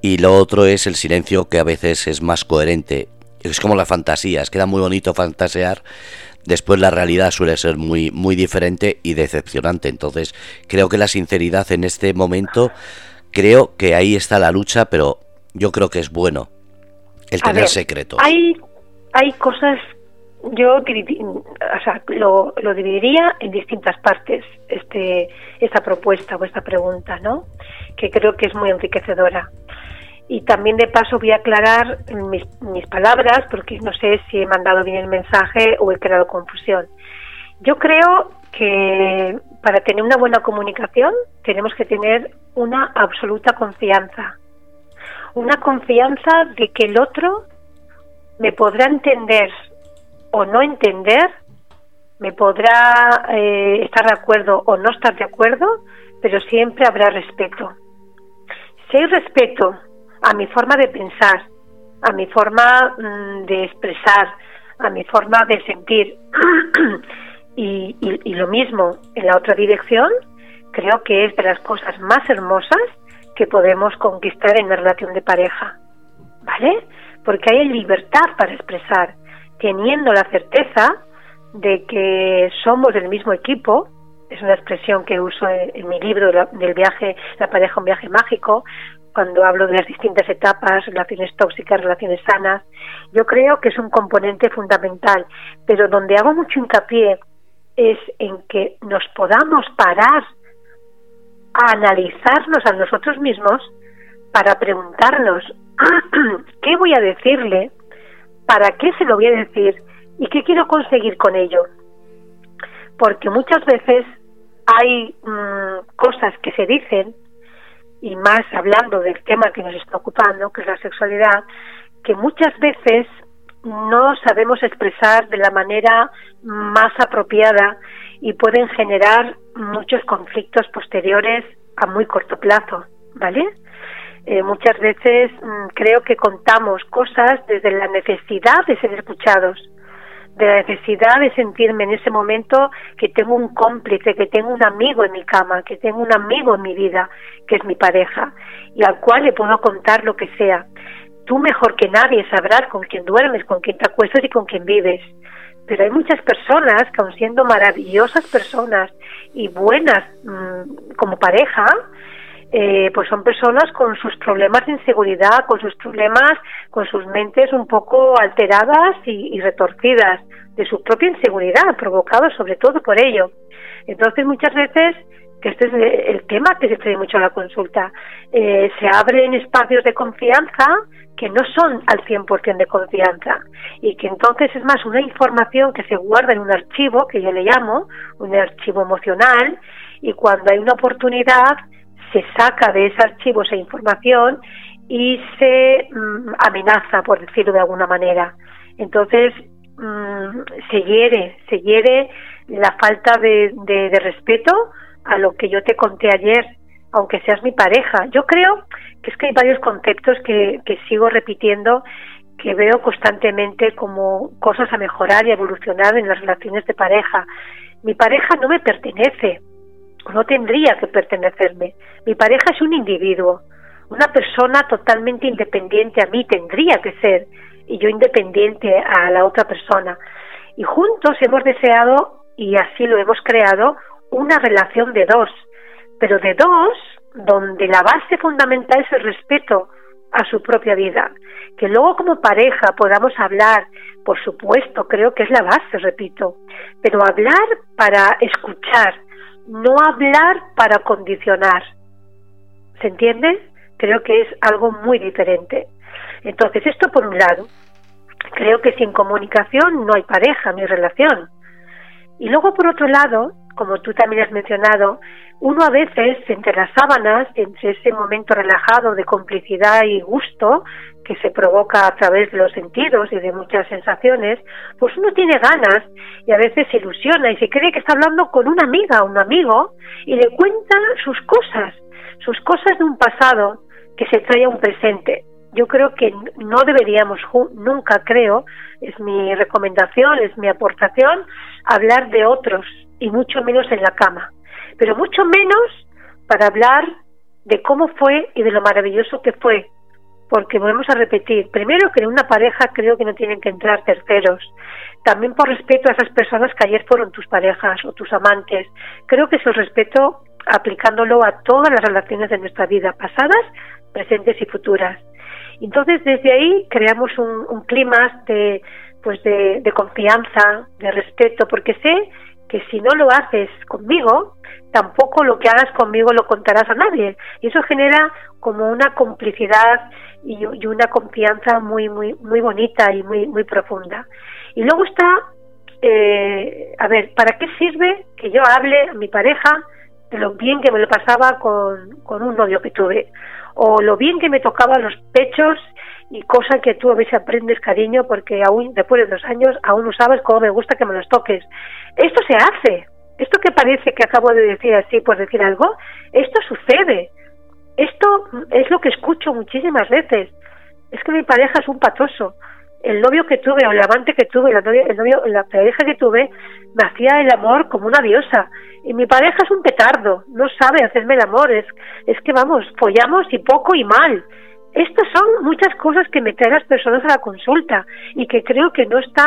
y lo otro es el silencio que a veces es más coherente. Es como la fantasía, es queda muy bonito fantasear, después la realidad suele ser muy, muy diferente y decepcionante. Entonces creo que la sinceridad en este momento, creo que ahí está la lucha, pero yo creo que es bueno el tener secretos. Hay, hay cosas, yo o sea, lo, lo dividiría en distintas partes, este, esta propuesta o esta pregunta, ¿no? Que creo que es muy enriquecedora. Y también de paso voy a aclarar mis, mis palabras porque no sé si he mandado bien el mensaje o he creado confusión. Yo creo que para tener una buena comunicación tenemos que tener una absoluta confianza una confianza de que el otro me podrá entender o no entender, me podrá eh, estar de acuerdo o no estar de acuerdo, pero siempre habrá respeto. Si hay respeto a mi forma de pensar, a mi forma mm, de expresar, a mi forma de sentir, <clears throat> y, y lo mismo en la otra dirección, creo que es de las cosas más hermosas que podemos conquistar en la relación de pareja, ¿vale? Porque hay libertad para expresar, teniendo la certeza de que somos del mismo equipo, es una expresión que uso en, mi libro del viaje, la pareja un viaje mágico, cuando hablo de las distintas etapas, relaciones tóxicas, relaciones sanas, yo creo que es un componente fundamental, pero donde hago mucho hincapié es en que nos podamos parar a analizarnos a nosotros mismos para preguntarnos <clears throat> qué voy a decirle, para qué se lo voy a decir y qué quiero conseguir con ello. Porque muchas veces hay mm, cosas que se dicen, y más hablando del tema que nos está ocupando, que es la sexualidad, que muchas veces no sabemos expresar de la manera más apropiada y pueden generar muchos conflictos posteriores a muy corto plazo, ¿vale? Eh, muchas veces mm, creo que contamos cosas desde la necesidad de ser escuchados, de la necesidad de sentirme en ese momento que tengo un cómplice, que tengo un amigo en mi cama, que tengo un amigo en mi vida, que es mi pareja, y al cual le puedo contar lo que sea. Tú mejor que nadie sabrás con quién duermes, con quién te acuestas y con quién vives pero hay muchas personas que aun siendo maravillosas personas y buenas mm, como pareja, eh, pues son personas con sus problemas de inseguridad, con sus problemas, con sus mentes un poco alteradas y, retorcidas de su propia inseguridad, provocado sobre todo por ello. Entonces muchas veces que este es el tema que se trae mucho a la consulta. Eh, se abren espacios de confianza que no son al 100% de confianza y que entonces es más una información que se guarda en un archivo, que yo le llamo un archivo emocional, y cuando hay una oportunidad se saca de ese archivo esa información y se mm, amenaza, por decirlo de alguna manera. Entonces, mm, se hiere, se hiere la falta de, de, respeto a lo que yo te conté ayer, aunque seas mi pareja. Yo creo que es que hay varios conceptos que, que sigo repitiendo que veo constantemente como cosas a mejorar y evolucionar en las relaciones de pareja. Mi pareja no me pertenece, no tendría que pertenecerme. Mi pareja es un individuo, una persona totalmente independiente a mí tendría que ser y yo independiente a la otra persona. Y juntos hemos deseado, y así lo hemos creado, una relación de dos, pero de dos donde la base fundamental es el respeto a su propia vida. Que luego como pareja podamos hablar, por supuesto, creo que es la base, repito, pero hablar para escuchar, no hablar para condicionar. ¿Se entiende? Creo que es algo muy diferente. Entonces, esto por un lado. Creo que sin comunicación no hay pareja ni relación. Y luego, por otro lado, como tú también has mencionado, uno a veces entre las sábanas, entre ese momento relajado de complicidad y gusto que se provoca a través de los sentidos y de muchas sensaciones, pues uno tiene ganas y a veces se ilusiona y se cree que está hablando con una amiga o un amigo y le cuenta sus cosas, sus cosas de un pasado que se trae a un presente. Yo creo que no deberíamos nunca, creo, es mi recomendación, es mi aportación, hablar de otros y mucho menos en la cama, pero mucho menos para hablar de cómo fue y de lo maravilloso que fue, porque volvemos a repetir, primero que en una pareja creo que no tienen que entrar terceros, también por respeto a esas personas que ayer fueron tus parejas o tus amantes, creo que es el respeto aplicándolo a todas las relaciones de nuestra vida, pasadas, presentes y futuras. Entonces, desde ahí creamos un, clima de, pues de, confianza, de respeto, porque sé que si no lo haces conmigo, tampoco lo que hagas conmigo lo contarás a nadie. Y eso genera como una complicidad y, una confianza muy, muy, muy bonita y muy, muy profunda. Y luego está, eh, a ver, ¿para qué sirve que yo hable a mi pareja de lo bien que me lo pasaba con, con un novio que tuve? O lo bien que me tocaba los pechos y cosa que tú a veces aprendes cariño porque aún después de dos años aún no sabes cómo me gusta que me los toques. Esto se hace. Esto que parece que acabo de decir así por decir algo, esto sucede. Esto es lo que escucho muchísimas veces. Es que mi pareja es un patoso. El novio que tuve o el amante que tuve, la, el novio, la pareja que tuve, me hacía el amor como una diosa y mi pareja es un petardo, no sabe hacerme el amor, es, es que vamos, follamos y poco y mal. Estas son muchas cosas que me traen las personas a la consulta y que creo que no está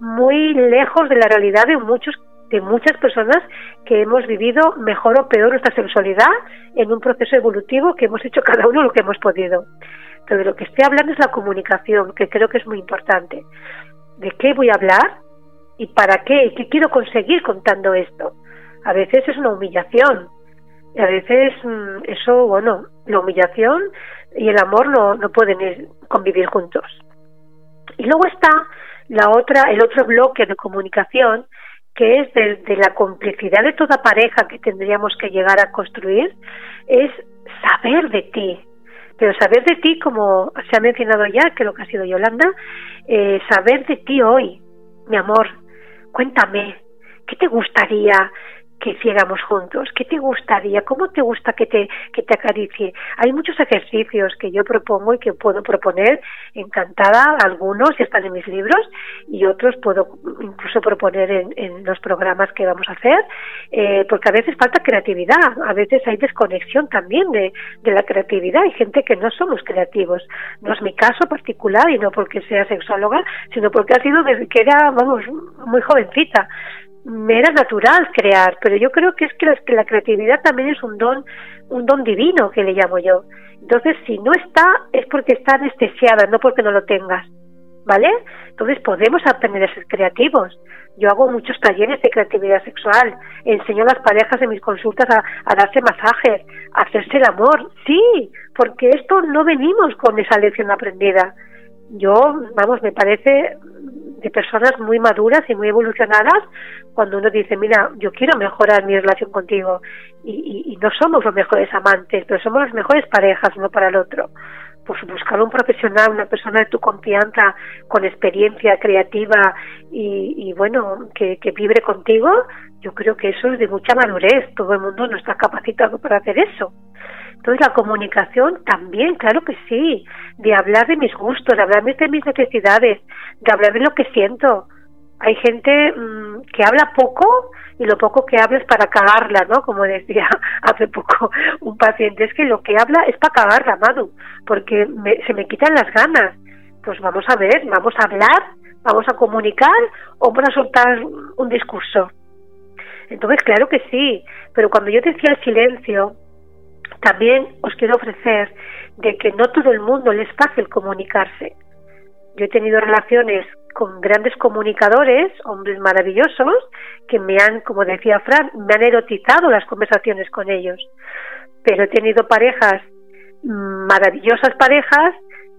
muy lejos de la realidad de muchos de muchas personas que hemos vivido mejor o peor nuestra sexualidad en un proceso evolutivo que hemos hecho cada uno lo que hemos podido. Pero de lo que estoy hablando es la comunicación, que creo que es muy importante. ¿De qué voy a hablar? ¿Y para qué? ¿Qué quiero conseguir contando esto? a veces es una humillación. Y a veces mm, eso, bueno, la humillación y el amor no, no pueden convivir juntos. Y luego está la otra, el otro bloque de comunicación, que es de, de, la complicidad de toda pareja que tendríamos que llegar a construir, es saber de ti. Pero saber de ti, como se ha mencionado ya, que lo que ha sido Yolanda, eh, saber de ti hoy, mi amor, cuéntame, ¿qué te gustaría? Que hiciéramos juntos? ¿Qué te gustaría? ¿Cómo te gusta que te, que te acaricie? Hay muchos ejercicios que yo propongo y que puedo proponer, encantada, algunos están en mis libros y otros puedo incluso proponer en, en los programas que vamos a hacer, eh, porque a veces falta creatividad, a veces hay desconexión también de, de la creatividad, hay gente que no somos creativos, no es mi caso particular y no porque sea sexóloga, sino porque ha sido desde que era, vamos, muy jovencita me era natural crear, pero yo creo que es que la, creatividad también es un don, un don divino que le llamo yo. Entonces, si no está, es porque está anestesiada, no porque no lo tengas. ¿Vale? Entonces podemos aprender a ser creativos. Yo hago muchos talleres de creatividad sexual, enseño a las parejas en mis consultas a, a darse masajes, a hacerse el amor. Sí, porque esto no venimos con esa lección aprendida. Yo, vamos, me parece de personas muy maduras y muy evolucionadas cuando uno dice, mira, yo quiero mejorar mi relación contigo y, y, no somos los mejores amantes, pero somos las mejores parejas uno para el otro, pues buscar un profesional, una persona de tu confianza, con experiencia creativa y, bueno, que, que vibre contigo, yo creo que eso es de mucha madurez. Todo el mundo no está capacitado para hacer eso. Entonces la comunicación también, claro que sí, de hablar de mis gustos, de hablar de mis necesidades, de hablar de lo que siento. Hay gente mm, que habla poco y lo poco que habla es para cagarla, ¿no? Como decía <laughs> hace poco un paciente, es que lo que habla es para cagarla, Madu, porque se me quitan las ganas. Pues vamos a ver, vamos a hablar, vamos a comunicar o vamos a soltar un discurso. Entonces, claro que sí, pero cuando yo decía el silencio, también os quiero ofrecer de que no todo el mundo le es fácil comunicarse. Yo he tenido relaciones con grandes comunicadores, hombres maravillosos, que me han, como decía Fran, me han erotizado las conversaciones con ellos. Pero he tenido parejas, maravillosas parejas,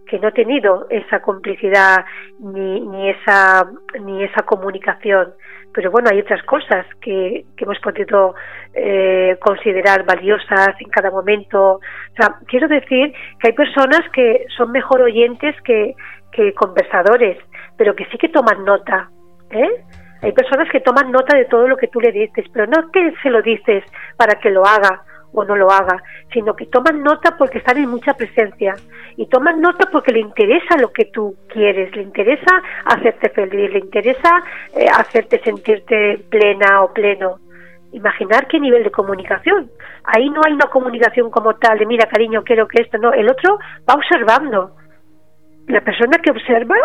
que no he tenido esa complicidad ni, ni esa ni esa comunicación pero bueno hay otras cosas que, que hemos podido eh, considerar valiosas en cada momento o sea quiero decir que hay personas que son mejor oyentes que, que conversadores pero que sí que toman nota ¿eh? hay personas que toman nota de todo lo que tú le dices pero no que se lo dices para que lo haga o no lo haga, sino que toman nota porque están en mucha presencia y toman nota porque le interesa lo que tú quieres, le interesa hacerte feliz, le interesa eh, hacerte sentirte plena o pleno. Imaginar qué nivel de comunicación. Ahí no hay una comunicación como tal de mira cariño quiero que esto, no, el otro va observando. La persona que observa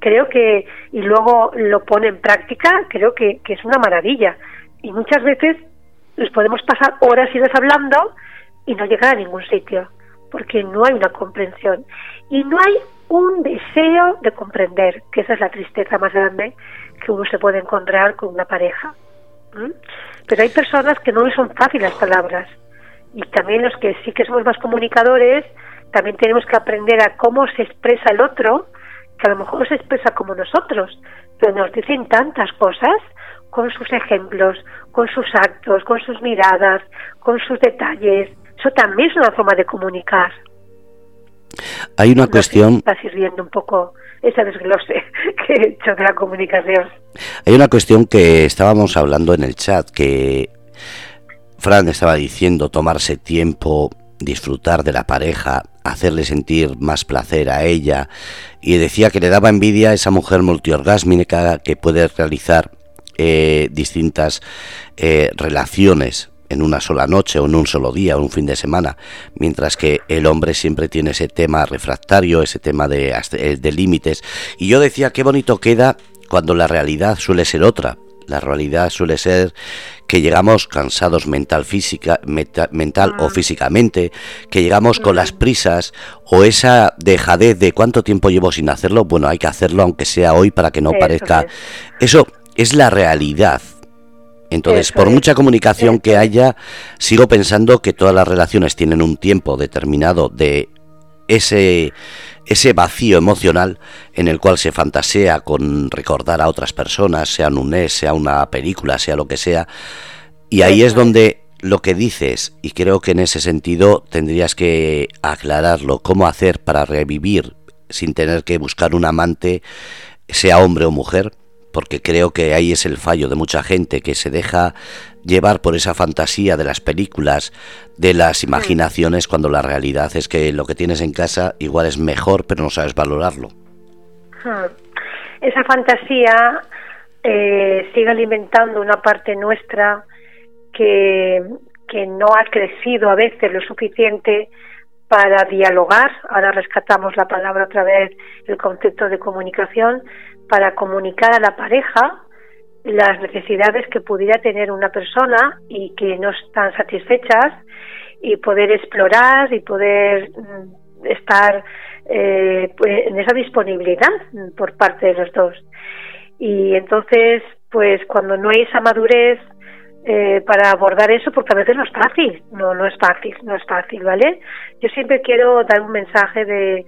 creo que y luego lo pone en práctica creo que, que es una maravilla y muchas veces nos podemos pasar horas y horas hablando y no llegar a ningún sitio, porque no hay una comprensión y no hay un deseo de comprender, que esa es la tristeza más grande que uno se puede encontrar con una pareja. Pero hay personas que no les son fáciles las palabras y también los que sí que somos más comunicadores, también tenemos que aprender a cómo se expresa el otro, que a lo mejor se expresa como nosotros, pero nos dicen tantas cosas con sus ejemplos, con sus actos, con sus miradas, con sus detalles. Eso también es una forma de comunicar. Hay una cuestión. está sirviendo un poco ese desglose <laughs> que he hecho de la comunicación. Hay una cuestión que estábamos hablando en el chat que Fran estaba diciendo tomarse tiempo, disfrutar de la pareja, hacerle sentir más placer a ella y decía que le daba envidia a esa mujer multiorgásmica que puede realizar eh, distintas eh, relaciones en una sola noche o en un solo día o un fin de semana, mientras que el hombre siempre tiene ese tema refractario, ese tema de, eh, de límites. Y yo decía, qué bonito queda cuando la realidad suele ser otra. La realidad suele ser que llegamos cansados mental, física, mental o físicamente, que llegamos con las prisas o esa dejadez de cuánto tiempo llevo sin hacerlo, bueno, hay que hacerlo aunque sea hoy para que no parezca. Eso es la realidad. Entonces, por mucha comunicación que haya, sigo pensando que todas las relaciones tienen un tiempo determinado de ese, ese vacío emocional en el cual se fantasea con recordar a otras personas, sea un mes, sea una película, sea lo que sea. Y ahí es donde lo que dices, y creo que en ese sentido tendrías que aclararlo, cómo hacer para revivir sin tener que buscar un amante, sea hombre o mujer, porque creo que ahí es el fallo de mucha gente que se deja llevar por esa fantasía de las películas, de las imaginaciones, cuando la realidad es que lo que tienes en casa igual es mejor, pero no sabes valorarlo. Esa fantasía eh, sigue alimentando una parte nuestra que, que no ha crecido a veces lo suficiente para dialogar, ahora rescatamos la palabra otra vez, el concepto de comunicación, para comunicar a la pareja las necesidades que pudiera tener una persona y que no están satisfechas y poder explorar y poder mm, estar eh, pues, en esa disponibilidad por parte de los dos. Y entonces, pues cuando no hay esa madurez eh, para abordar eso, porque a veces no es fácil, no, no es fácil, no es fácil, ¿vale? Yo siempre quiero dar un mensaje de,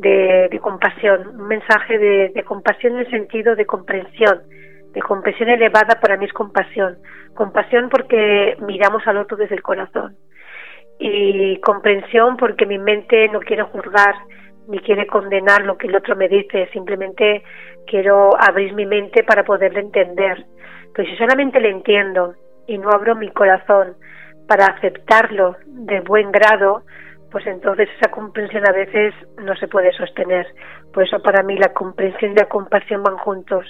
de, compasión, un mensaje de, compasión en el sentido de comprensión, de comprensión elevada para mí es compasión, compasión porque miramos al otro desde el corazón y comprensión porque mi mente no quiere juzgar, ni quiere condenar lo que el otro me dice, simplemente quiero abrir mi mente para poderle entender. Pero si solamente le entiendo y no abro mi corazón para aceptarlo de buen grado, pues entonces esa comprensión a veces no se puede sostener. Por eso para mí la comprensión y la compasión van juntos.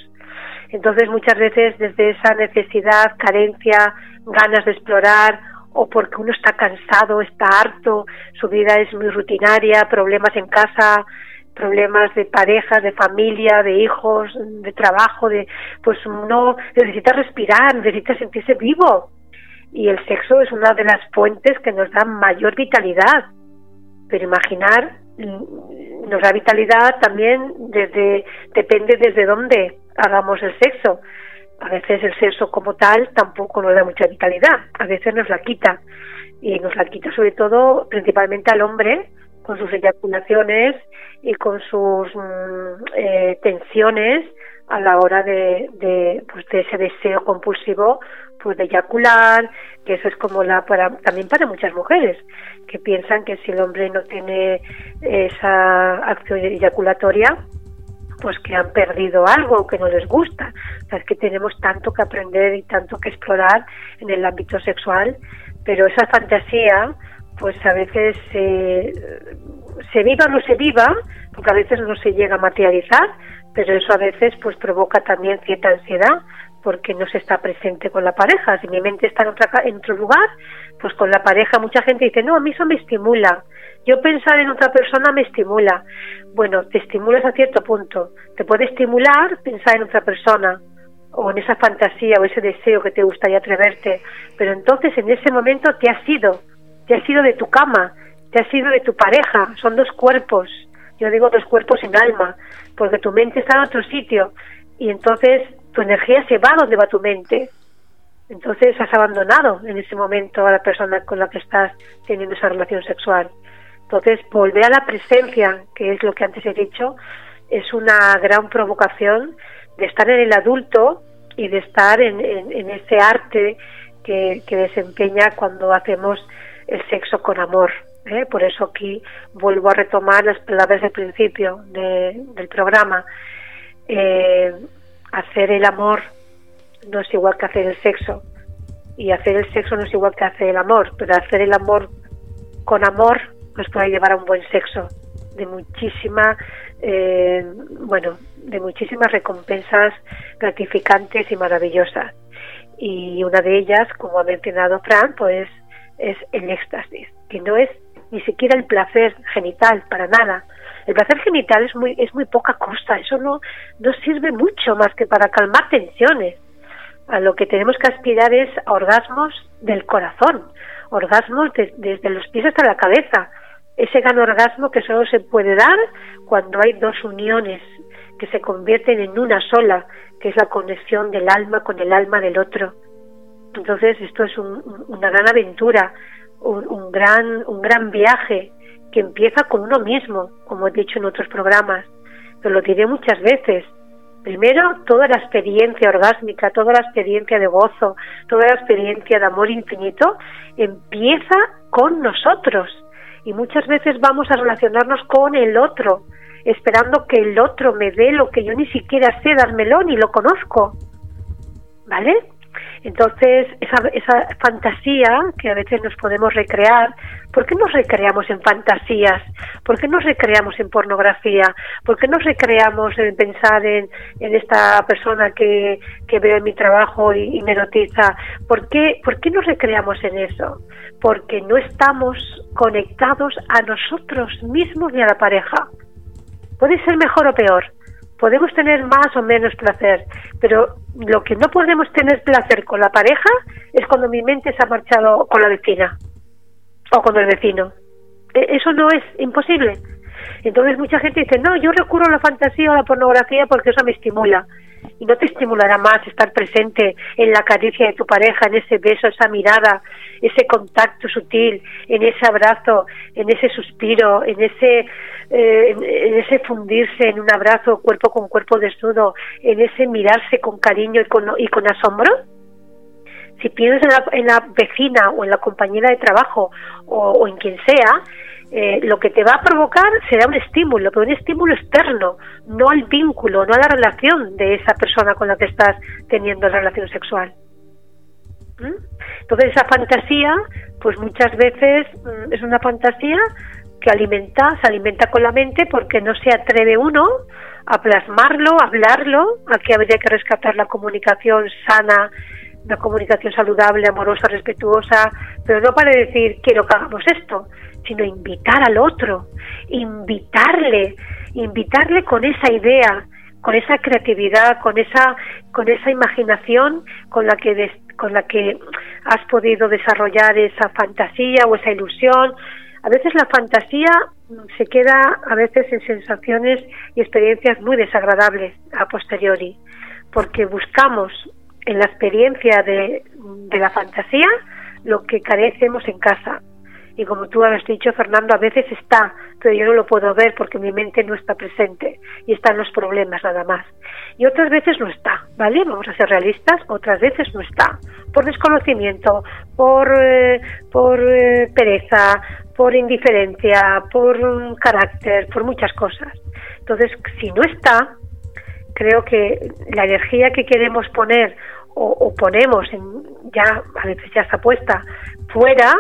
Entonces muchas veces desde esa necesidad, carencia, ganas de explorar o porque uno está cansado, está harto, su vida es muy rutinaria, problemas en casa, problemas de pareja, de familia, de hijos, de trabajo, de pues uno necesita respirar, necesita sentirse vivo. Y el sexo es una de las fuentes que nos da mayor vitalidad. Pero imaginar mm, nos da vitalidad también desde depende desde dónde hagamos el sexo. A veces el sexo como tal tampoco nos da mucha vitalidad, a veces nos la quita y nos la quita sobre todo principalmente al hombre con sus eyaculaciones y con sus mm, eh, tensiones a la hora de, de, pues de ese deseo compulsivo pues de eyacular que eso es como la para también para muchas mujeres que piensan que si el hombre no tiene esa acción eyaculatoria pues que han perdido algo que no les gusta. O sea, es que tenemos tanto que aprender y tanto que explorar en el ámbito sexual, pero esa fantasía, pues a veces se viva o no se viva, porque a veces no se llega a materializar, pero eso a veces pues provoca también cierta ansiedad porque no se está presente con la pareja. Si mi mente está en, otra, en otro lugar, pues con la pareja mucha gente dice, no, a mí eso me estimula. Yo pensar en otra persona me estimula. Bueno, te estimulas a cierto punto. Te puede estimular pensar en otra persona o en esa fantasía o ese deseo que te gustaría atreverte. Pero entonces en ese momento te has ido, te has ido de tu cama, te has ido de tu pareja. Son dos cuerpos. Yo digo dos cuerpos sin alma, porque tu mente está en otro sitio y entonces tu energía se va donde va tu mente. Entonces has abandonado en ese momento a la persona con la que estás teniendo esa relación sexual. Entonces, volver a la presencia, que es lo que antes he dicho, es una gran provocación de estar en el adulto y de estar en, ese arte que, desempeña cuando hacemos el sexo con amor. Por eso aquí vuelvo a retomar las palabras del principio del programa. Eh, hacer el amor no es igual que hacer el sexo y hacer el sexo no es igual que hacer el amor, pero hacer el amor con amor nos puede llevar a un buen sexo de muchísima eh, bueno de muchísimas recompensas gratificantes y maravillosas y una de ellas como ha mencionado Fran pues es el éxtasis que no es ni siquiera el placer genital para nada. El placer genital es muy es muy poca cosa. Eso no no sirve mucho más que para calmar tensiones. A lo que tenemos que aspirar es a orgasmos del corazón orgasmos desde los pies hasta la cabeza. Ese gran orgasmo que solo se puede dar cuando hay dos uniones que se convierten en una sola, que es la conexión del alma con el alma del otro. Entonces esto es una gran aventura, un, gran, un gran viaje que empieza con uno mismo, como he dicho en otros programas, pero lo diré muchas veces. Primero, toda la experiencia orgásmica, toda la experiencia de gozo, toda la experiencia de amor infinito empieza con nosotros y muchas veces vamos a relacionarnos con el otro, esperando que el otro me dé lo que yo ni siquiera sé dármelo ni lo conozco. ¿Vale? Entonces, esa, esa fantasía que a veces nos podemos recrear, ¿por qué nos recreamos en fantasías? ¿Por qué nos recreamos en pornografía? ¿Por qué nos recreamos en pensar en, en esta persona que, que veo en mi trabajo y, me notiza? ¿Por qué, ¿Por qué nos recreamos en eso? Porque no estamos conectados a nosotros mismos ni a la pareja. Puede ser mejor o peor, podemos tener más o menos placer, pero lo que no podemos tener placer con la pareja es cuando mi mente se ha marchado con la vecina o con el vecino. E, eso no es imposible. Entonces mucha gente dice, no, yo recurro a la fantasía o a la pornografía porque eso me estimula. Y no te estimulará más estar presente en la caricia de tu pareja, en ese beso, esa mirada, ese contacto sutil, en ese abrazo, en ese suspiro, en ese, eh, en ese fundirse en un abrazo cuerpo con cuerpo desnudo, en ese mirarse con cariño y con, y con asombro. Si piensas en la, vecina o en la compañera de trabajo o, en quien sea, eh, lo que te va a provocar será un estímulo, pero un estímulo externo, no al vínculo, no a la relación de esa persona con la que estás teniendo relación sexual. ¿Mm? Entonces esa fantasía, pues muchas veces mm, es una fantasía que alimenta, se alimenta con la mente porque no se atreve uno a plasmarlo, a hablarlo, aquí habría que rescatar la comunicación sana, la comunicación saludable, amorosa, respetuosa, pero no para decir quiero que hagamos esto, sino invitar al otro, invitarle, invitarle con esa idea, con esa creatividad, con esa, con esa imaginación con la que con la que has podido desarrollar esa fantasía o esa ilusión. A veces la fantasía se queda a veces en sensaciones y experiencias muy desagradables a posteriori, porque buscamos en la experiencia de, de la fantasía lo que carecemos en casa y como tú has dicho, Fernando, a veces está, pero yo no lo puedo ver porque mi mente no está presente y están los problemas nada más. Y otras veces no está, ¿vale? Vamos a ser realistas, otras veces no está, por desconocimiento, por, eh, por eh, pereza, por indiferencia, por carácter, por muchas cosas. Entonces, si no está, creo que la energía que queremos poner o, o ponemos en, ya a veces ya está puesta fuera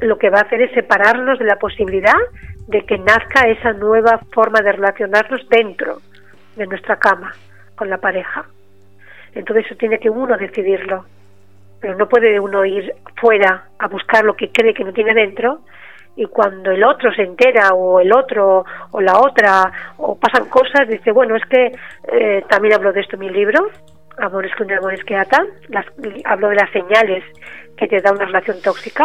lo que va a hacer es separarnos de la posibilidad de que nazca esa nueva forma de relacionarnos dentro de nuestra cama con la pareja. Entonces eso tiene que uno decidirlo, pero no puede uno ir fuera a buscar lo que cree que no tiene dentro y cuando el otro se entera o el otro o la otra o pasan cosas dice bueno es que eh, también hablo de esto en mi libro amores con amores que atan hablo de las señales que te da una relación tóxica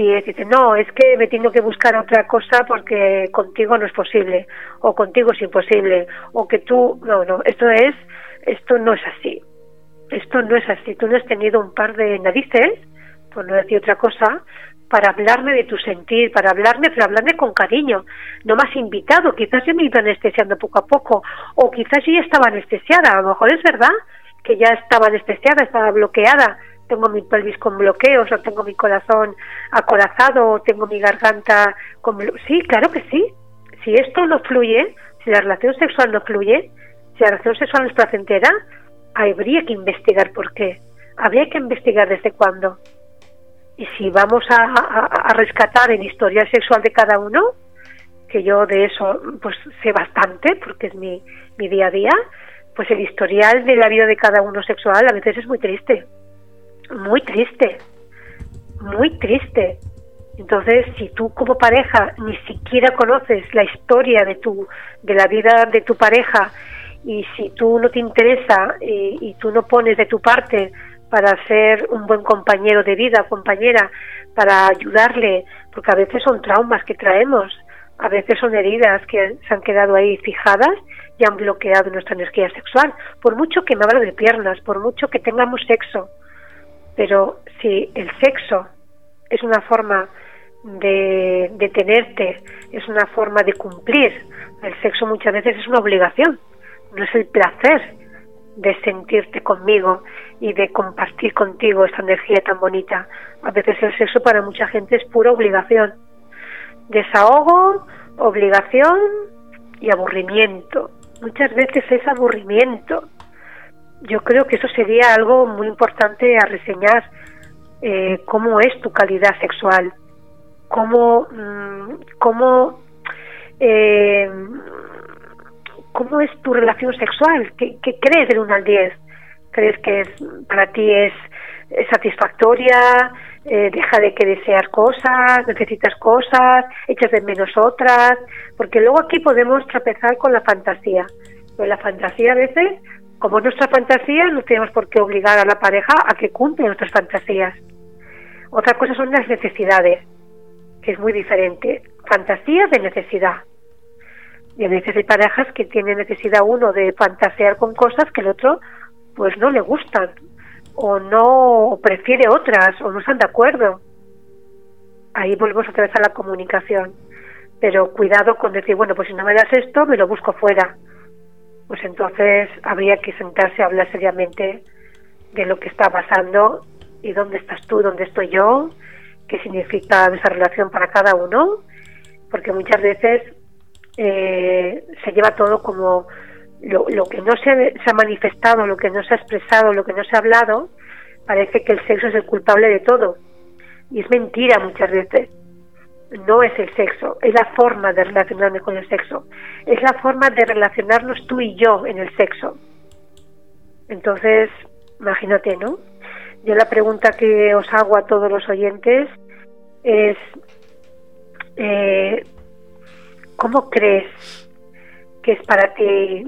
y dice, no, es que me tengo que buscar otra cosa porque contigo no es posible, o contigo es imposible, o que tú, no, no, esto es, esto no es así, esto no es así, tú no has tenido un par de narices, por no decir otra cosa, para hablarme de tu sentir, para hablarme, pero hablarme con cariño, no más invitado, quizás yo me iba anestesiando poco a poco, o quizás yo ya estaba anestesiada, a lo mejor es verdad que ya estaba anestesiada, estaba bloqueada, tengo mi pelvis con bloqueos, o tengo mi corazón acorazado, o tengo mi garganta con Sí, claro que sí. Si esto no fluye, si la relación sexual no fluye, si la relación sexual no es placentera, habría que investigar por qué. Habría que investigar desde cuándo. Y si vamos a, rescatar el historial sexual de cada uno, que yo de eso pues sé bastante porque es mi, mi día a día, pues el historial de la vida de cada uno sexual a veces es muy triste muy triste, muy triste. Entonces, si tú como pareja ni siquiera conoces la historia de tu de la vida de tu pareja y si tú no te interesa y, y tú no pones de tu parte para ser un buen compañero de vida, compañera, para ayudarle, porque a veces son traumas que traemos, a veces son heridas que se han quedado ahí fijadas y han bloqueado nuestra energía sexual, por mucho que me hablo de piernas, por mucho que tengamos sexo, pero si el sexo es una forma de, de tenerte, es una forma de cumplir, el sexo muchas veces es una obligación, no es el placer de sentirte conmigo y de compartir contigo esta energía tan bonita. A veces el sexo para mucha gente es pura obligación. Desahogo, obligación y aburrimiento. Muchas veces es aburrimiento yo creo que eso sería algo muy importante a reseñar eh, cómo es tu calidad sexual, cómo, mm, cómo, eh, cómo es tu relación sexual, ¿Qué, crees del 1 al 10? ¿Crees que es, para ti es, satisfactoria? Eh, deja de que desear cosas, necesitas cosas, echas de menos otras, porque luego aquí podemos tropezar con la fantasía. Pero la fantasía a veces como nuestra fantasía, no tenemos por qué obligar a la pareja a que cumpla nuestras fantasías. Otra cosa son las necesidades, que es muy diferente. Fantasías de necesidad. Y a veces hay parejas que tienen necesidad uno de fantasear con cosas que el otro pues no le gustan o no prefiere otras o no están de acuerdo. Ahí volvemos otra vez a la comunicación. Pero cuidado con decir, bueno, pues si no me das esto, me lo busco fuera pues entonces habría que sentarse a hablar seriamente de lo que está pasando y dónde estás tú, dónde estoy yo, qué significa esa relación para cada uno, porque muchas veces eh, se lleva todo como lo, que no se, se, ha manifestado, lo que no se ha expresado, lo que no se ha hablado, parece que el sexo es el culpable de todo. Y es mentira muchas veces. No es el sexo, es la forma de relacionarme con el sexo. Es la forma de relacionarnos tú y yo en el sexo. Entonces, imagínate, ¿no? Yo la pregunta que os hago a todos los oyentes es, eh, ¿cómo crees que es para ti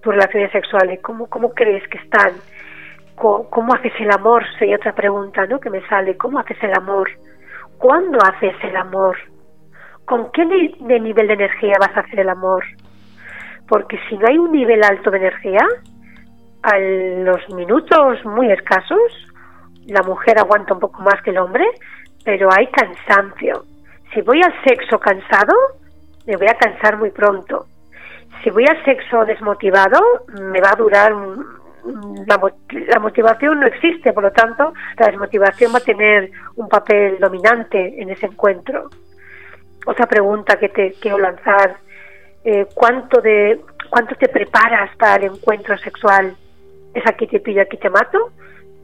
tus relaciones sexuales? ¿Cómo, cómo crees que están? ¿Cómo, haces el amor? Sería otra pregunta, ¿no? Que me sale. ¿Cómo haces el amor? ¿Cuándo haces el amor? ¿Con qué de nivel de energía vas a hacer el amor? Porque si no hay un nivel alto de energía, a los minutos muy escasos, la mujer aguanta un poco más que el hombre, pero hay cansancio. Si voy al sexo cansado, me voy a cansar muy pronto. Si voy al sexo desmotivado, me va a durar la, motivación no existe, por lo tanto, la desmotivación va a tener un papel dominante en ese encuentro. Otra pregunta que te quiero lanzar, eh, ¿cuánto, de, ¿cuánto te preparas para el encuentro sexual? ¿Es aquí te pillo, aquí te mato?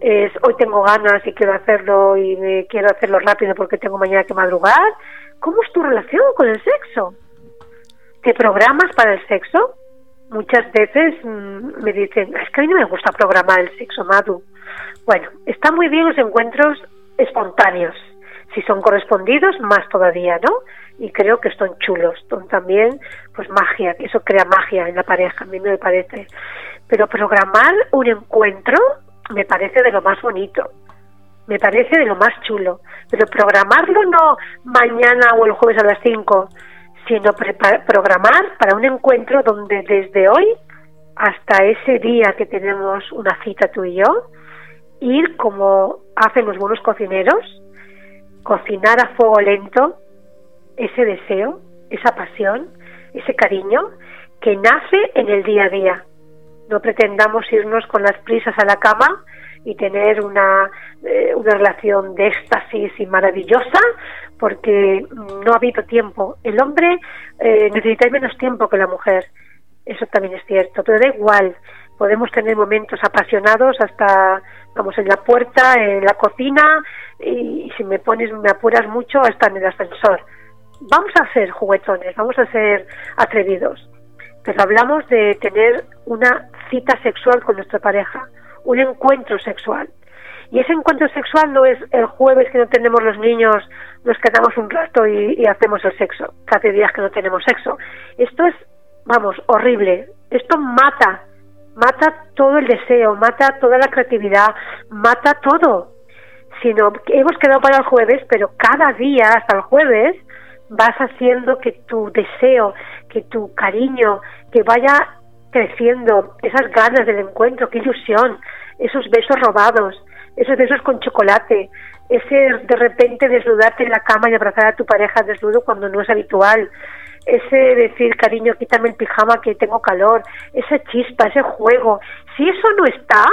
¿Es hoy tengo ganas y quiero hacerlo y me quiero hacerlo rápido porque tengo mañana que madrugar? ¿Cómo es tu relación con el sexo? ¿Te programas para el sexo? Muchas veces mm, me dicen, es que a mí no me gusta programar el sexo, Madu. Bueno, está muy bien los encuentros espontáneos. Si son correspondidos, más todavía, ¿no? Y creo que son chulos. Son también, pues magia, eso crea magia en la pareja, a mí me parece. Pero programar un encuentro me parece de lo más bonito. Me parece de lo más chulo. Pero programarlo no mañana o el jueves a las 5, sino programar para un encuentro donde desde hoy hasta ese día que tenemos una cita tú y yo, ir como hacen los buenos cocineros, cocinar a fuego lento ese deseo, esa pasión, ese cariño que nace en el día a día. No pretendamos irnos con las prisas a la cama y tener una, eh, una relación de éxtasis y maravillosa porque no ha habido tiempo. El hombre eh, necesita menos tiempo que la mujer, eso también es cierto, pero da igual, podemos tener momentos apasionados hasta, vamos, en la puerta, en la cocina y, si me pones, me apuras mucho, hasta en el ascensor. Vamos a ser juguetones, vamos a ser atrevidos, pero hablamos de tener una cita sexual con nuestra pareja un encuentro sexual. Y ese encuentro sexual no es el jueves que no tenemos los niños, nos quedamos un rato y, hacemos el sexo, hace días que no tenemos sexo. Esto es, vamos, horrible. Esto mata, mata todo el deseo, mata toda la creatividad, mata todo. Sino que hemos quedado para el jueves, pero cada día, hasta el jueves, vas haciendo que tu deseo, que tu cariño, que vaya creciendo, esas ganas del encuentro, qué ilusión, esos besos robados, esos besos con chocolate, ese de repente desnudarte en la cama y abrazar a tu pareja desnudo cuando no es habitual, ese decir, cariño, quítame el pijama que tengo calor, esa chispa, ese juego. Si eso no está,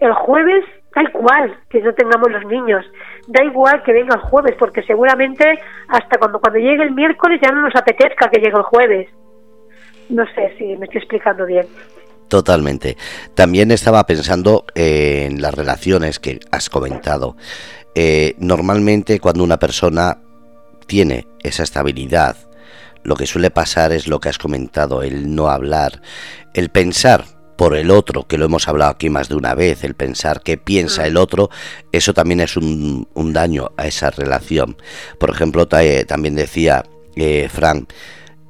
el jueves da igual que no tengamos los niños, da igual que venga el jueves, porque seguramente hasta cuando, cuando llegue el miércoles ya no nos apetezca que llegue el jueves. No sé si me estoy explicando bien. Totalmente. También estaba pensando en las relaciones que has comentado. Eh, normalmente cuando una persona tiene esa estabilidad, lo que suele pasar es lo que has comentado, el no hablar, el pensar por el otro, que lo hemos hablado aquí más de una vez, el pensar qué piensa mm. el otro, eso también es un, daño a esa relación. Por ejemplo, también decía eh, Frank,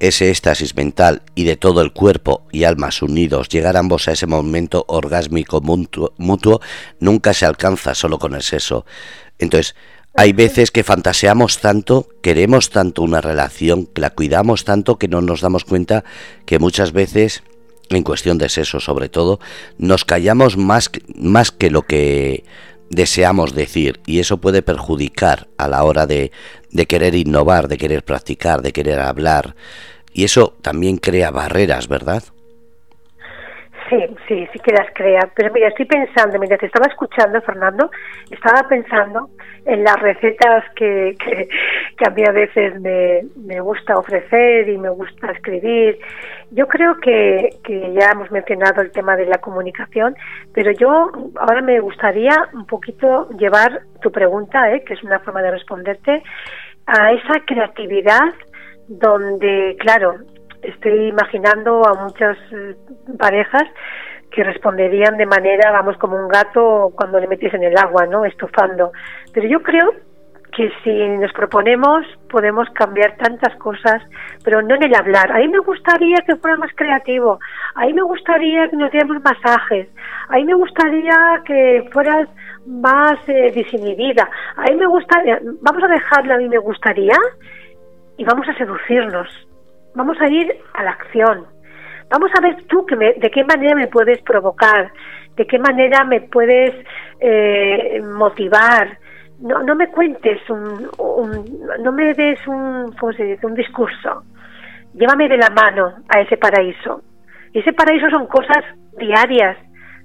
ese éxtasis mental y de todo el cuerpo y almas unidos, llegar ambos a ese momento orgásmico mutuo, nunca se alcanza solo con el sexo. Entonces, hay veces que fantaseamos tanto, queremos tanto una relación, que la cuidamos tanto que no nos damos cuenta que muchas veces, en cuestión de sexo sobre todo, nos callamos más, más que lo que deseamos decir y eso puede perjudicar a la hora de, de querer innovar, de querer practicar, de querer hablar y eso también crea barreras, ¿verdad? Sí, sí, sí que las crea. Pero mira, estoy pensando, mientras te estaba escuchando, Fernando, estaba pensando en las recetas que, que, a mí a veces me, me, gusta ofrecer y me gusta escribir. Yo creo que, que ya hemos mencionado el tema de la comunicación, pero yo ahora me gustaría un poquito llevar tu pregunta, ¿eh? que es una forma de responderte, a esa creatividad donde, claro, estoy imaginando a muchas eh, parejas que responderían de manera, vamos, como un gato cuando le metes en el agua, ¿no? Estufando. Pero yo creo que si nos proponemos podemos cambiar tantas cosas, pero no en el hablar. A mí me gustaría que fuera más creativo, a mí me gustaría que nos diéramos masajes, a mí me gustaría que fueras más eh, disinhibida, a mí me gustaría, vamos a dejarlo a mí me gustaría y vamos a seducirnos vamos a ir a la acción. Vamos a ver tú que de qué manera me puedes provocar, de qué manera me puedes eh, motivar. No, no me cuentes un, no me des un, un discurso. Llévame de la mano a ese paraíso. Y ese paraíso son cosas diarias.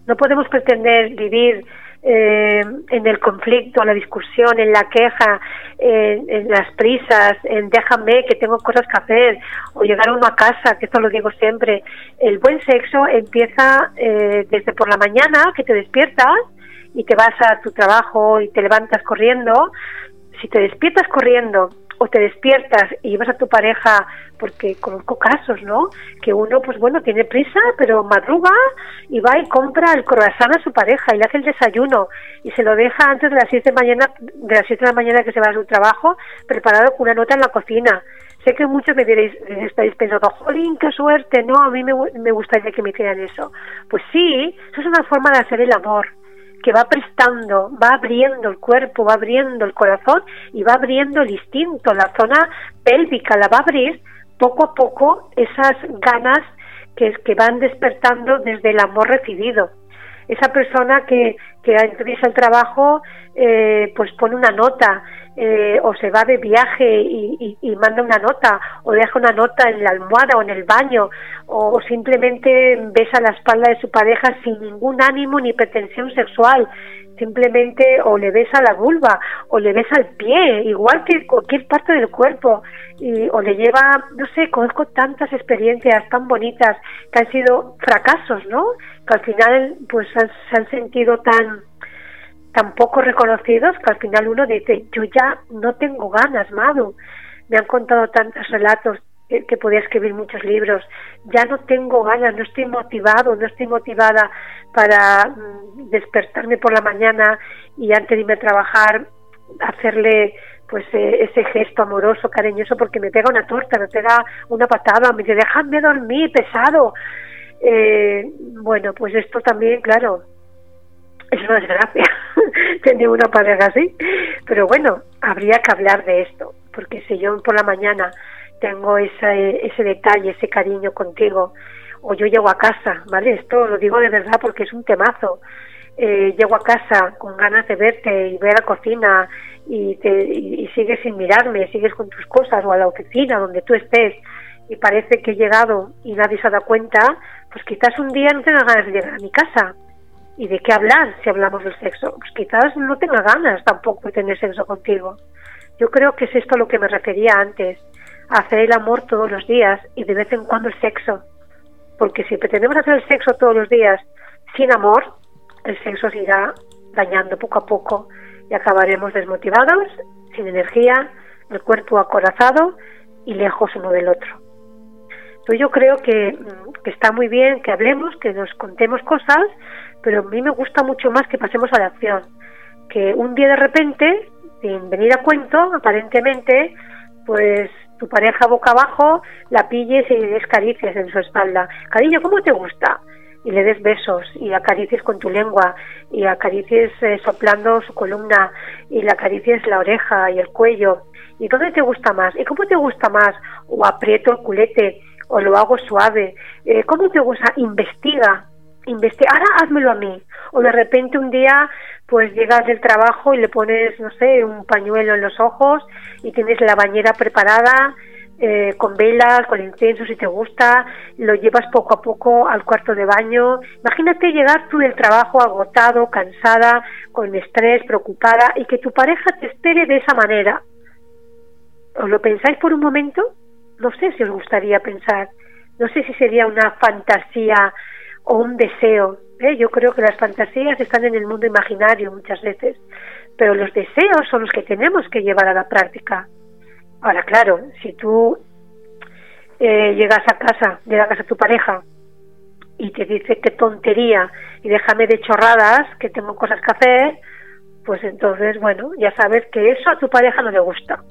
No podemos pretender vivir eh, en el conflicto, en la discusión, en la queja, en, las prisas, en déjame que tengo cosas que hacer, o llegar uno a casa, que esto lo digo siempre. El buen sexo empieza eh, desde por la mañana, que te despiertas y te vas a tu trabajo y te levantas corriendo. Si te despiertas corriendo o te despiertas y vas a tu pareja, porque conozco casos, ¿no? Que uno, pues bueno, tiene prisa, pero madruga y va y compra el croissant a su pareja y le hace el desayuno y se lo deja antes de las 7 de, mañana, de las 7 de la mañana que se va a su trabajo, preparado con una nota en la cocina. Sé que muchos me diréis, estáis pensando, jolín, qué suerte, no, a mí me, me gustaría que me hicieran eso. Pues sí, eso es una forma de hacer el amor que va prestando, va abriendo el cuerpo, va abriendo el corazón y va abriendo el instinto, la zona pélvica la va a abrir poco a poco esas ganas que, que van despertando desde el amor recibido. Esa persona que, que empieza el trabajo, eh, pues pone una nota, eh, o se va de viaje y, manda una nota, o deja una nota en la almohada o en el baño, o simplemente besa la espalda de su pareja sin ningún ánimo ni pretensión sexual, simplemente o le besa la vulva, o le besa el pie, igual que cualquier parte del cuerpo, y, o le lleva, no sé, conozco tantas experiencias tan bonitas que han sido fracasos, ¿no? Que al final pues se han sentido tan tan poco reconocidos que al final uno dice, yo ya no tengo ganas, Madu. Me han contado tantos relatos que, podía escribir muchos libros. Ya no tengo ganas, no estoy motivado, no estoy motivada para mm, despertarme por la mañana y antes de irme a trabajar hacerle pues eh, ese gesto amoroso, cariñoso, porque me pega una torta, me pega una patada, me dice, déjame dormir, pesado. Eh, bueno, pues esto también, claro, es una desgracia <laughs> tener una pareja así. Pero bueno, habría que hablar de esto, porque si yo por la mañana tengo ese, ese detalle, ese cariño contigo, o yo llego a casa, ¿vale? Esto lo digo de verdad porque es un temazo. Eh, llego a casa con ganas de verte y ver a la cocina y, te, y sigues sin mirarme, sigues con tus cosas o a la oficina donde tú estés y parece que he llegado y nadie se ha dado cuenta, pues quizás un día no tenga ganas de llegar a mi casa ¿Y de qué hablar si hablamos del sexo? Pues quizás no tenga ganas tampoco de tener sexo contigo. Yo creo que es esto a lo que me refería antes, hacer el amor todos los días y de vez en cuando el sexo. Porque si pretendemos hacer el sexo todos los días sin amor, el sexo se irá dañando poco a poco y acabaremos desmotivados, sin energía, el cuerpo acorazado y lejos uno del otro. Entonces yo creo que, que está muy bien que hablemos, que nos contemos cosas, pero a mí me gusta mucho más que pasemos a la acción. Que un día de repente, sin venir a cuento, aparentemente, pues tu pareja boca abajo la pilles y le des caricias en su espalda. Cariño, ¿cómo te gusta? Y le des besos y acaricies con tu lengua y acaricies eh, soplando su columna y le acaricies la oreja y el cuello. ¿Y dónde te gusta más? ¿Y cómo te gusta más? O aprieto el culete o lo hago suave. Eh, ¿Cómo te gusta? Investiga investiga, ahora házmelo a mí. O de repente un día, pues llegas del trabajo y le pones, no sé, un pañuelo en los ojos y tienes la bañera preparada eh, con velas, con incienso si te gusta, lo llevas poco a poco al cuarto de baño. Imagínate llegar tú del trabajo agotado, cansada, con estrés, preocupada y que tu pareja te espere de esa manera. ¿Os lo pensáis por un momento? No sé si os gustaría pensar. No sé si sería una fantasía o un deseo. ¿eh? Yo creo que las fantasías están en el mundo imaginario muchas veces, pero los deseos son los que tenemos que llevar a la práctica. Ahora, claro, si tú eh, llegas a casa, llegas a tu pareja y te dice qué tontería y déjame de chorradas, que tengo cosas que hacer, pues entonces, bueno, ya sabes que eso a tu pareja no le gusta.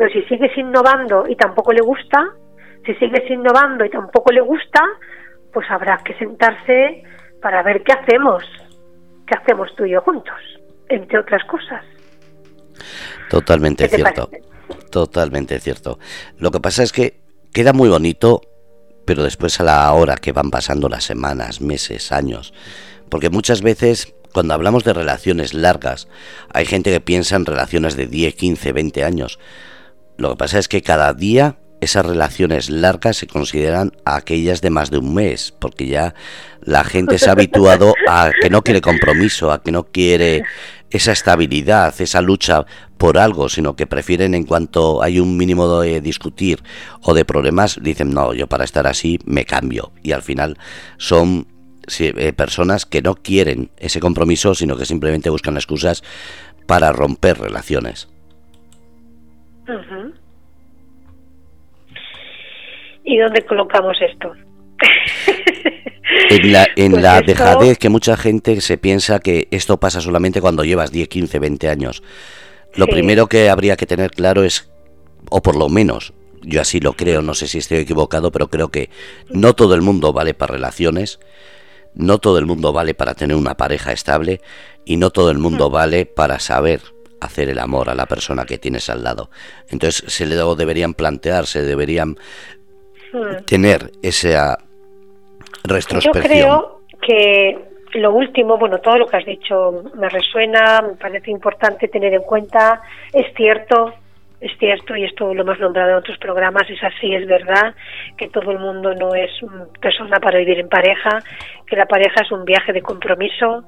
Pero si sigues innovando y tampoco le gusta, si sigues innovando y tampoco le gusta, pues habrá que sentarse para ver qué hacemos, qué hacemos tú y yo juntos, entre otras cosas. Totalmente cierto. Totalmente cierto. Lo que pasa es que queda muy bonito, pero después a la hora que van pasando las semanas, meses, años, porque muchas veces cuando hablamos de relaciones largas, hay gente que piensa en relaciones de 10, 15, 20 años. Lo que pasa es que cada día esas relaciones largas se consideran aquellas de más de un mes, porque ya la gente se ha habituado a que no quiere compromiso, a que no quiere esa estabilidad, esa lucha por algo, sino que prefieren en cuanto hay un mínimo de discutir o de problemas, dicen, no, yo para estar así me cambio. Y al final son eh, personas que no quieren ese compromiso, sino que simplemente buscan excusas para romper relaciones. ¿Y dónde colocamos esto? En la, en pues la dejadez que mucha gente se piensa que esto pasa solamente cuando llevas 10, 15, 20 años. Lo primero que habría que tener claro es, o por lo menos, yo así lo creo, no sé si estoy equivocado, pero creo que no todo el mundo vale para relaciones, no todo el mundo vale para tener una pareja estable y no todo el mundo hmm. vale para saber hacer el amor a la persona que tienes al lado. Entonces se le deberían plantear, se deberían hmm. tener esa retrospección. Yo creo que lo último, bueno, todo lo que has dicho me resuena, me parece importante tener en cuenta, es cierto, es cierto, y esto lo hemos nombrado en otros programas, es así, es verdad, que todo el mundo no es persona para vivir en pareja, que la pareja es un viaje de compromiso,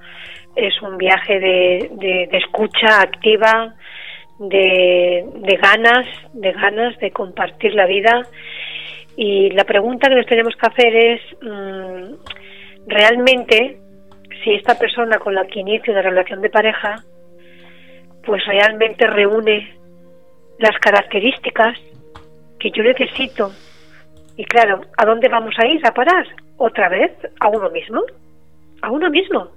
es un viaje de, de, escucha activa, de, de ganas, de ganas de compartir la vida. Y la pregunta que nos tenemos que hacer es, mm, ¿realmente si esta persona con la que inicio una relación de pareja, pues realmente reúne las características que yo necesito. Y claro, ¿a dónde vamos a ir a parar? Otra vez a uno mismo. A uno mismo.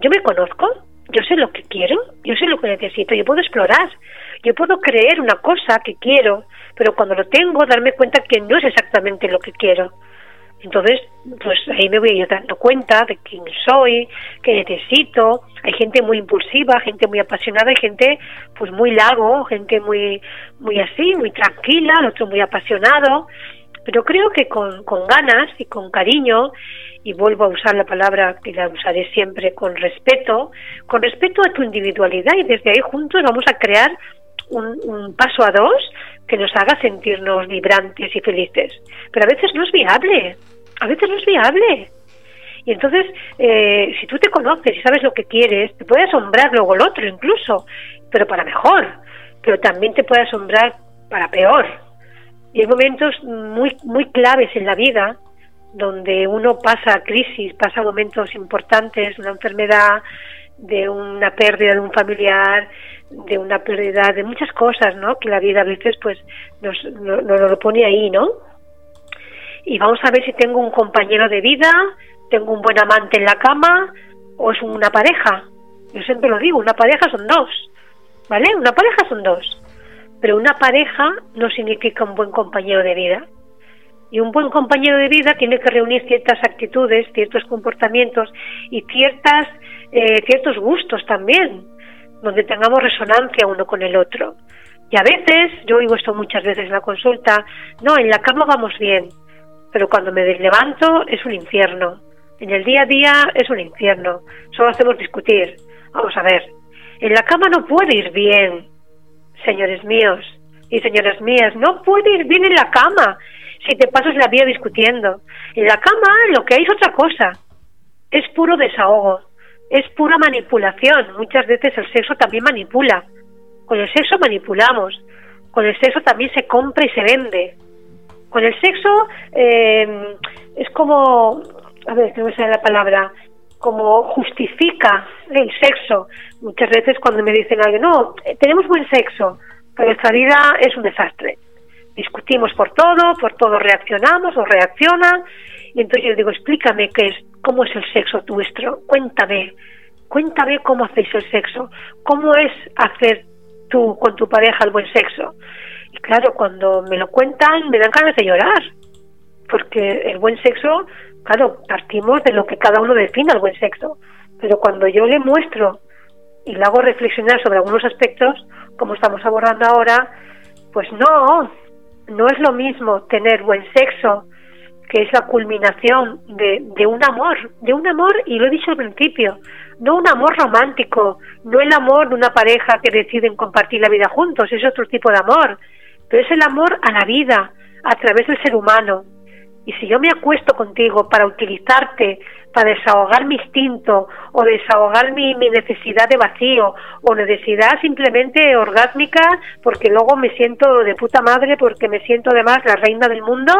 Yo me conozco, yo sé lo que quiero, yo sé lo que necesito, yo puedo explorar, yo puedo creer una cosa que quiero, pero cuando lo tengo darme cuenta que no es exactamente lo que quiero. Entonces, pues ahí me voy dando cuenta de quién soy, qué necesito. Hay gente muy impulsiva, gente muy apasionada, hay gente pues muy largo, gente muy muy así, muy tranquila, el otro muy apasionado. Pero creo que con, con ganas y con cariño, y vuelvo a usar la palabra que la usaré siempre con respeto, con respeto a tu individualidad y desde ahí juntos vamos a crear un, un paso a dos que nos haga sentirnos vibrantes y felices. Pero a veces no es viable, a veces no es viable. Y entonces, eh, si tú te conoces y sabes lo que quieres, te puede asombrar luego el otro incluso, pero para mejor, pero también te puede asombrar para peor. Y hay momentos muy, muy claves en la vida donde uno pasa crisis, pasa momentos importantes, una enfermedad, de una pérdida de un familiar, de una pérdida de muchas cosas, ¿no? Que la vida a veces pues nos, nos, lo pone ahí, ¿no? Y vamos a ver si tengo un compañero de vida, tengo un buen amante en la cama o es una pareja. Yo siempre lo digo, una pareja son dos, ¿vale? Una pareja son dos. Pero una pareja no significa un buen compañero de vida. Y un buen compañero de vida tiene que reunir ciertas actitudes, ciertos comportamientos y ciertas, eh, ciertos gustos también donde tengamos resonancia uno con el otro. Y a veces, yo oigo esto muchas veces en la consulta, no, en la cama vamos bien, pero cuando me levanto es un infierno. En el día a día es un infierno. Solo hacemos discutir. Vamos a ver. En la cama no puede ir bien, señores míos. y señoras mías, no puedes ir bien en la cama si te pasas la vida discutiendo. En la cama lo que hay es otra cosa. Es puro desahogo, es pura manipulación. Muchas veces el sexo también manipula. Con el sexo manipulamos. Con el sexo también se compra y se vende. Con el sexo eh, es como, a ver, no me sale la palabra, como justifica el sexo. Muchas veces cuando me dicen algo, no, tenemos buen sexo, pero nuestra vida es un desastre. Discutimos por todo, por todo reaccionamos o reaccionan, y entonces yo digo, explícame qué es, cómo es el sexo nuestro, cuéntame, cuéntame cómo hacéis el sexo, cómo es hacer tú con tu pareja el buen sexo. Claro, cuando me lo cuentan me dan ganas de llorar, porque el buen sexo claro, partimos de lo que cada uno define al buen sexo, pero cuando yo le muestro y le hago reflexionar sobre algunos aspectos, como estamos abordando ahora, pues no, no es lo mismo tener buen sexo, que es la culminación de, de un amor, de un amor, y lo he dicho al principio, no un amor romántico, no el amor de una pareja que deciden compartir la vida juntos, es otro tipo de amor, pero es el amor a la vida, a través del ser humano, y si yo me acuesto contigo para utilizarte, para desahogar mi instinto o desahogar mi, necesidad de vacío o necesidad simplemente orgásmica porque luego me siento de puta madre porque me siento además la reina del mundo,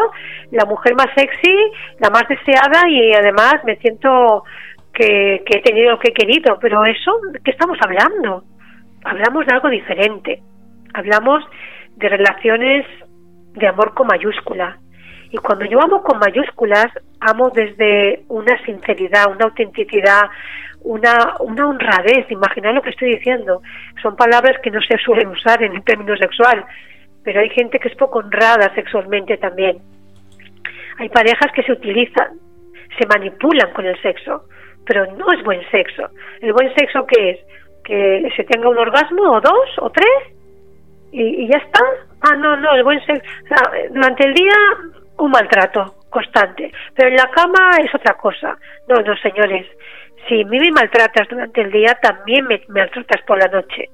la mujer más sexy, la más deseada y además me siento que, que he tenido lo que he querido. Pero eso, ¿qué estamos hablando? Hablamos de algo diferente. Hablamos de relaciones de amor con mayúscula y cuando yo amo con mayúsculas, amo desde una sinceridad, una autenticidad, una, una honradez. Imaginad lo que estoy diciendo. Son palabras que no se suelen usar en el término sexual, pero hay gente que es poco honrada sexualmente también. Hay parejas que se utilizan, se manipulan con el sexo, pero no es buen sexo. ¿El buen sexo qué es? Que se tenga un orgasmo o dos o tres y, y ya está. Ah, no, no, el buen sexo. Durante el día un maltrato constante. Pero en la cama es otra cosa. No, no, señores. Si a mí me maltratas durante el día, también me, maltratas por la noche.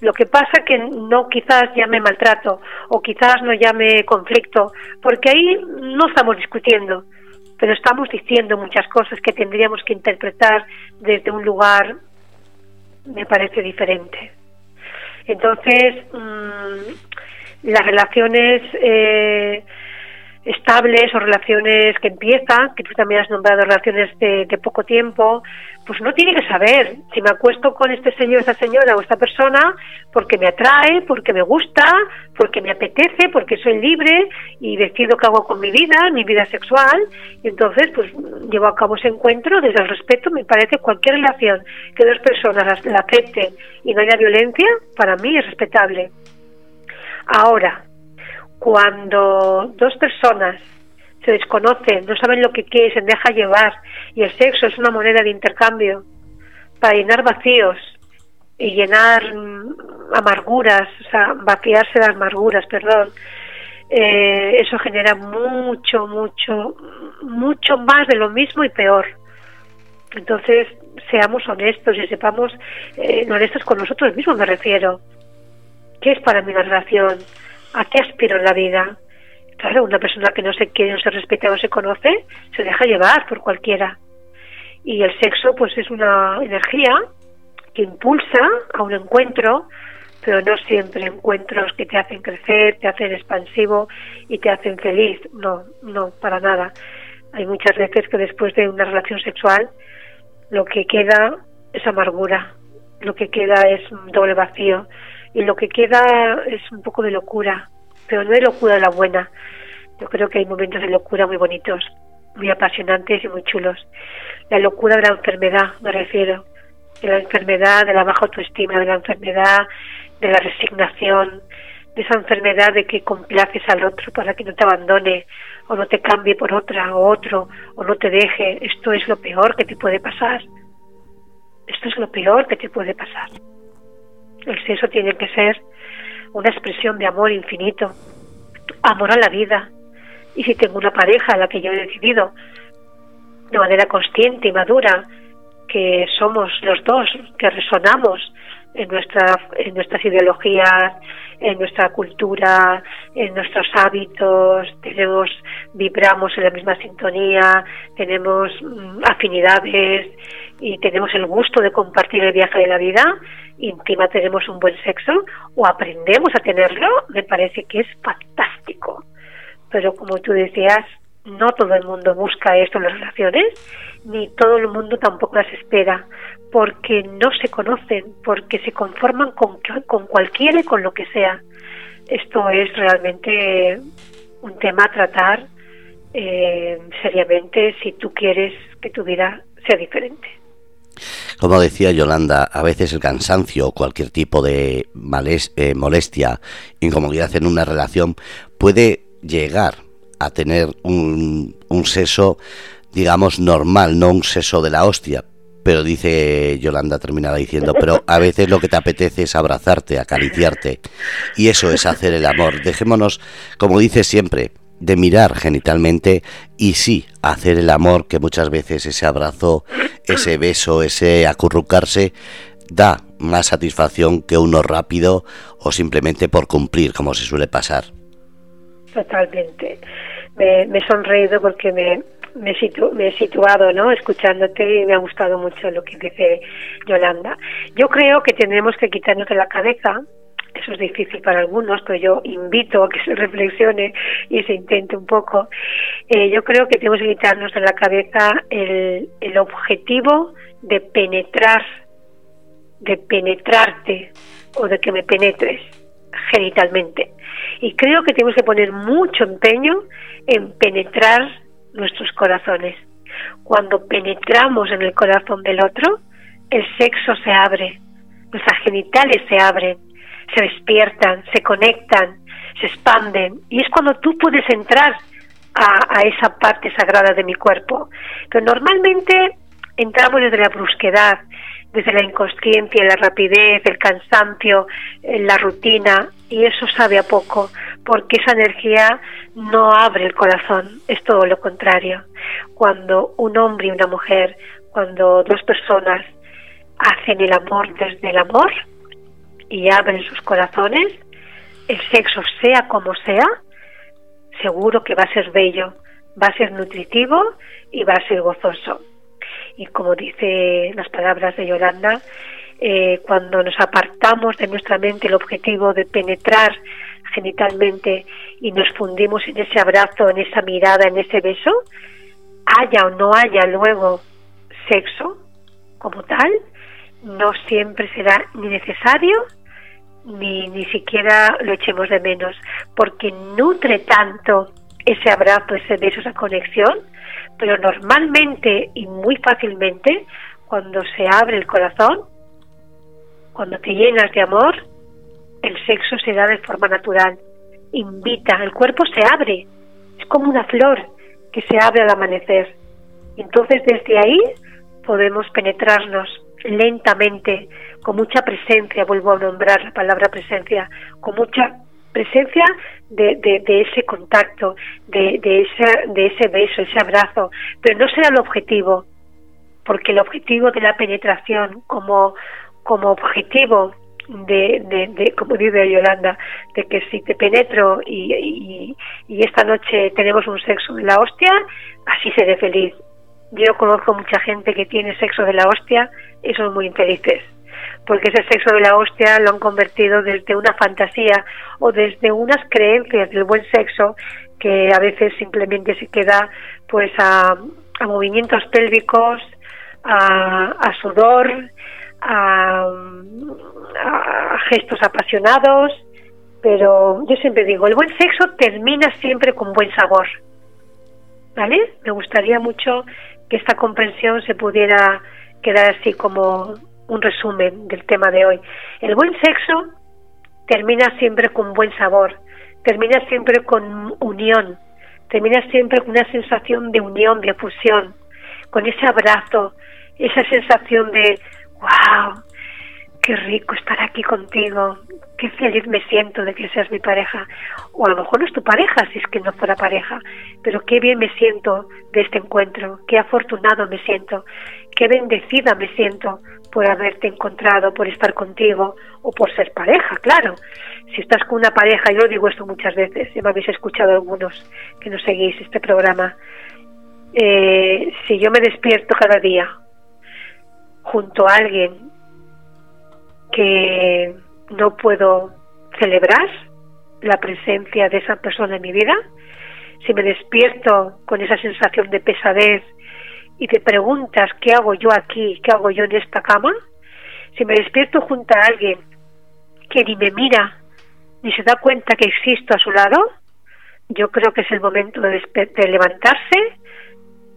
Lo que pasa que no quizás llame maltrato o quizás no llame conflicto, porque ahí no estamos discutiendo, pero estamos diciendo muchas cosas que tendríamos que interpretar desde un lugar, me parece diferente. Entonces, mm, las relaciones eh, estables o relaciones que empiezan, que tú también has nombrado relaciones de, poco tiempo, pues no tiene que saber si me acuesto con este señor, esta señora o esta persona porque me atrae, porque me gusta, porque me apetece, porque soy libre y decido qué hago con mi vida, mi vida sexual. Y entonces, pues llevo a cabo ese encuentro desde el respeto. Me parece cualquier relación que dos personas la acepten y no haya violencia, para mí es respetable. Ahora, cuando dos personas se desconocen, no saben lo que quieren, se deja llevar y el sexo es una moneda de intercambio para llenar vacíos y llenar mm, amarguras, o sea, vaciarse de amarguras, perdón, eh, eso genera mucho, mucho, mucho más de lo mismo y peor. Entonces, seamos honestos y sepamos, eh, honestos con nosotros mismos me refiero. ¿Qué es para mí la relación? ¿A qué aspiro en la vida? Claro, una persona que no se quiere, no se respeta o se conoce, se deja llevar por cualquiera. Y el sexo, pues es una energía que impulsa a un encuentro, pero no siempre encuentros que te hacen crecer, te hacen expansivo y te hacen feliz. No, no, para nada. Hay muchas veces que después de una relación sexual lo que queda es amargura, lo que queda es un doble vacío y lo que queda es un poco de locura, pero no es locura la buena. Yo creo que hay momentos de locura muy bonitos, muy apasionantes y muy chulos. La locura de la enfermedad, me refiero, de la enfermedad, de la baja autoestima, de la enfermedad, de la resignación, de esa enfermedad de que complaces al otro para que no te abandone o no te cambie por otra o otro o no te deje. Esto es lo peor que te puede pasar. Esto es lo peor que te puede pasar. El sexo tiene que ser una expresión de amor infinito, amor a la vida. Y si tengo una pareja a la que yo he decidido de manera consciente y madura que somos los dos, que resonamos en, nuestra, en nuestras ideologías, en nuestra cultura, en nuestros hábitos, tenemos, vibramos en la misma sintonía, tenemos mm, afinidades y tenemos el gusto de compartir el viaje de la vida, encima tenemos un buen sexo o aprendemos a tenerlo, me parece que es fantástico. Pero como tú decías, no todo el mundo busca esto en las relaciones, ni todo el mundo tampoco las espera, porque no se conocen, porque se conforman con, con cualquiera y con lo que sea. Esto es realmente un tema a tratar eh, seriamente si tú quieres que tu vida sea diferente. Como decía Yolanda, a veces el cansancio o cualquier tipo de eh, molestia, incomodidad en una relación puede llegar a tener un, un seso, digamos, normal, no un seso de la hostia. Pero dice Yolanda, terminaba diciendo, pero a veces lo que te apetece es abrazarte, acariciarte. Y eso es hacer el amor. Dejémonos, como dice siempre, de mirar genitalmente y sí, hacer el amor, que muchas veces ese abrazo, ese beso, ese acurrucarse, da más satisfacción que uno rápido o simplemente por cumplir, como se suele pasar. Totalmente. Me, he sonreído porque me, me, me, he situado, ¿no? Escuchándote y me ha gustado mucho lo que dice Yolanda. Yo creo que tenemos que quitarnos de la cabeza eso es difícil para algunos, pero yo invito a que se reflexione y se intente un poco. Eh, yo creo que tenemos que quitarnos de la cabeza el, el objetivo de penetrar, de penetrarte o de que me penetres genitalmente. Y creo que tenemos que poner mucho empeño en penetrar nuestros corazones. Cuando penetramos en el corazón del otro, el sexo se abre, nuestras genitales se abren, se despiertan, se conectan, se expanden. Y es cuando tú puedes entrar a, esa parte sagrada de mi cuerpo. Pero normalmente entramos desde la brusquedad, desde la inconsciencia, la rapidez, el cansancio, la rutina, y eso sabe a poco, porque esa energía no abre el corazón, es todo lo contrario. Cuando un hombre y una mujer, cuando dos personas hacen el amor desde el amor, y abren sus corazones, el sexo sea como sea, seguro que va a ser bello, va a ser nutritivo y va a ser gozoso. Y como dice las palabras de Yolanda, eh, cuando nos apartamos de nuestra mente el objetivo de penetrar genitalmente y nos fundimos en ese abrazo, en esa mirada, en ese beso, haya o no haya luego sexo como tal, no siempre será ni necesario ni, ni siquiera lo echemos de menos, porque nutre tanto ese abrazo, ese beso, esa conexión, pero normalmente y muy fácilmente, cuando se abre el corazón, cuando te llenas de amor, el sexo se da de forma natural, invita, el cuerpo se abre, es como una flor que se abre al amanecer. Entonces desde ahí podemos penetrarnos lentamente, con mucha presencia, vuelvo a nombrar la palabra presencia, con mucha presencia de, ese contacto, de, de ese beso, ese abrazo, pero no será el objetivo, porque el objetivo de la penetración como, como objetivo de, de, como dice Yolanda, de que si te penetro y, y, esta noche tenemos un sexo de la hostia, así seré feliz. Yo conozco mucha gente que tiene sexo de la hostia y son muy infelices porque ese sexo de la hostia lo han convertido desde una fantasía o desde unas creencias del buen sexo que a veces simplemente se queda pues a, movimientos pélvicos, a, sudor, a, a gestos apasionados, pero yo siempre digo, el buen sexo termina siempre con buen sabor. ¿Vale? Me gustaría mucho que esta comprensión se pudiera quedar así como un resumen del tema de hoy. El buen sexo termina siempre con buen sabor, termina siempre con unión, termina siempre con una sensación de unión, de fusión, con ese abrazo, esa sensación de, wow, qué rico estar aquí contigo, qué feliz me siento de que seas mi pareja. O a lo mejor no es tu pareja si es que no fuera pareja, pero qué bien me siento de este encuentro, qué afortunado me siento, qué bendecida me siento por haberte encontrado, por estar contigo o por ser pareja, claro. Si estás con una pareja, yo digo esto muchas veces, ya me habéis escuchado algunos que no seguís este programa. Eh, si yo me despierto cada día junto a alguien que no puedo celebrar la presencia de esa persona en mi vida, si me despierto con esa sensación de pesadez y te preguntas qué hago yo aquí, qué hago yo en esta cama, si me despierto junto a alguien que ni me mira ni se da cuenta que existo a su lado, yo creo que es el momento de, de levantarse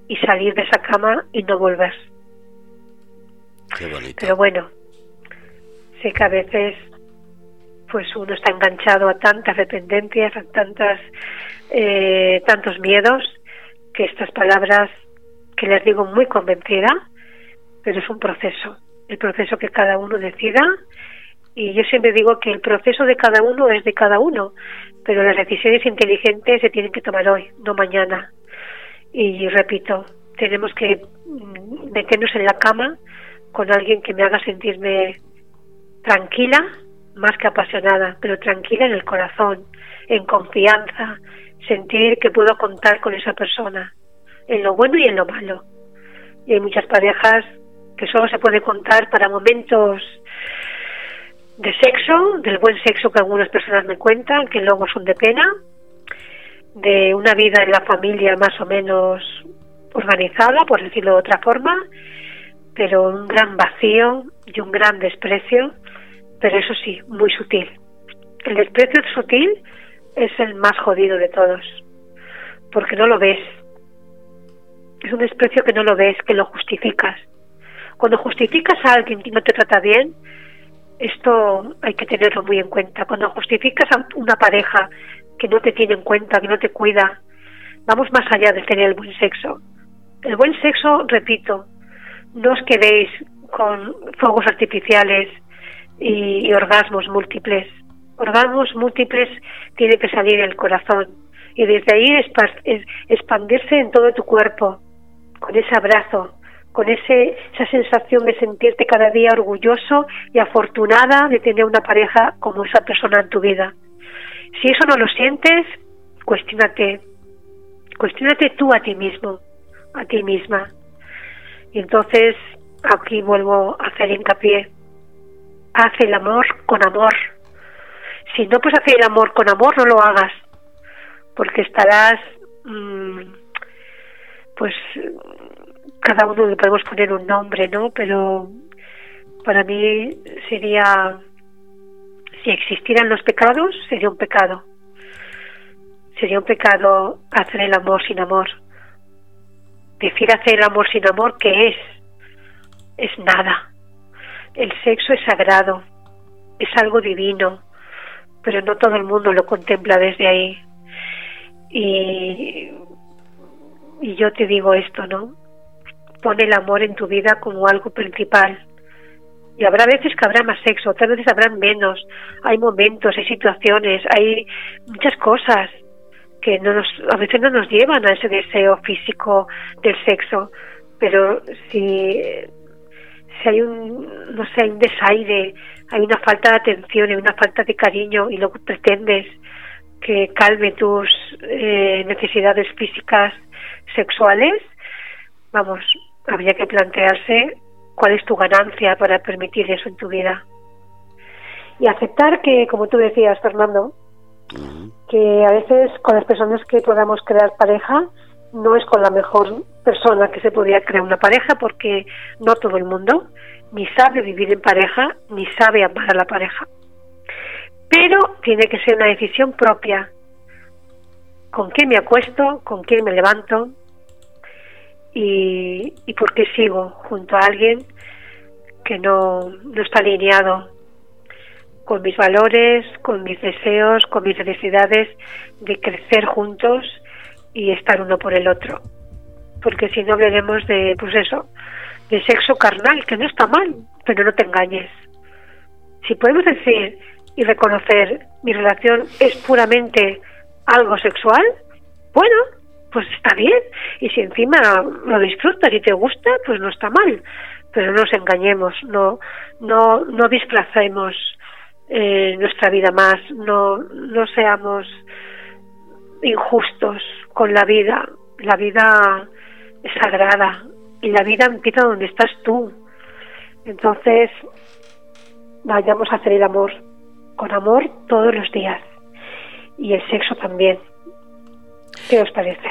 y salir de esa cama y no volver. Pero bueno, sé que a veces pues uno está enganchado a tantas dependencias, a tantas eh, tantos miedos, que estas palabras que les digo muy convencida, pero es un proceso, el proceso que cada uno decida y yo siempre digo que el proceso de cada uno es de cada uno, pero las decisiones inteligentes se tienen que tomar hoy, no mañana. Y repito, tenemos que mm, meternos en la cama con alguien que me haga sentirme tranquila, más que apasionada, pero tranquila en el corazón, en confianza, sentir que puedo contar con esa persona, en lo bueno y en lo malo. Y hay muchas parejas que solo se puede contar para momentos de sexo, del buen sexo que algunas personas me cuentan, que luego son de pena, de una vida en la familia más o menos organizada, por decirlo de otra forma, pero un gran vacío y un gran desprecio pero eso sí, muy sutil. El desprecio sutil es el más jodido de todos, porque no lo ves. Es un desprecio que no lo ves, que lo justificas. Cuando justificas a alguien que no te trata bien, esto hay que tenerlo muy en cuenta. Cuando justificas a una pareja que no te tiene en cuenta, que no te cuida, vamos más allá de tener el buen sexo. El buen sexo, repito, no os quedéis con fuegos artificiales, y, orgasmos múltiples. Orgasmos múltiples tiene que salir del corazón y desde ahí expandirse en todo tu cuerpo, con ese abrazo, con ese, esa sensación de sentirte cada día orgulloso y afortunada de tener una pareja como esa persona en tu vida. Si eso no lo sientes, cuestionate, cuestionate tú a ti mismo, a ti misma. Y entonces aquí vuelvo a hacer hincapié haz el amor con amor. Si no puedes hacer el amor con amor, no lo hagas, porque estarás, mm, pues, cada uno le podemos poner un nombre, ¿no? Pero para mí sería, si existieran los pecados, sería un pecado. Sería un pecado hacer el amor sin amor. Decir hacer el amor sin amor, ¿qué es? Es nada el sexo es sagrado, es algo divino, pero no todo el mundo lo contempla desde ahí. Y, y yo te digo esto, ¿no? Pon el amor en tu vida como algo principal. Y habrá veces que habrá más sexo, otras veces habrá menos. Hay momentos, hay situaciones, hay muchas cosas que no nos, a veces no nos llevan a ese deseo físico del sexo. Pero si si hay un, no sé, un desaire, hay una falta de atención, hay una falta de cariño y luego pretendes que calme tus eh, necesidades físicas sexuales, vamos, habría que plantearse cuál es tu ganancia para permitir eso en tu vida. Y aceptar que, como tú decías, Fernando, que a veces con las personas que podamos crear pareja, no es con la mejor persona que se podría crear una pareja porque no todo el mundo ni sabe vivir en pareja ni sabe amar a la pareja. Pero tiene que ser una decisión propia. ¿Con quién me acuesto? ¿Con quién me levanto? ¿Y, y por qué sigo junto a alguien que no, no está alineado con mis valores, con mis deseos, con mis necesidades de crecer juntos y estar uno por el otro. Porque si no hablaremos de, pues eso, de sexo carnal, que no está mal, pero no te engañes. Si podemos decir y reconocer mi relación es puramente algo sexual, bueno, pues está bien. Y si encima lo disfrutas y te gusta, pues no está mal. Pero no nos engañemos, no, no, no disfracemos eh, nuestra vida más, no, no seamos injustos con la vida. La vida es sagrada y la vida empieza donde estás tú. Entonces, vayamos a hacer el amor con amor todos los días y el sexo también. ¿Qué os parece?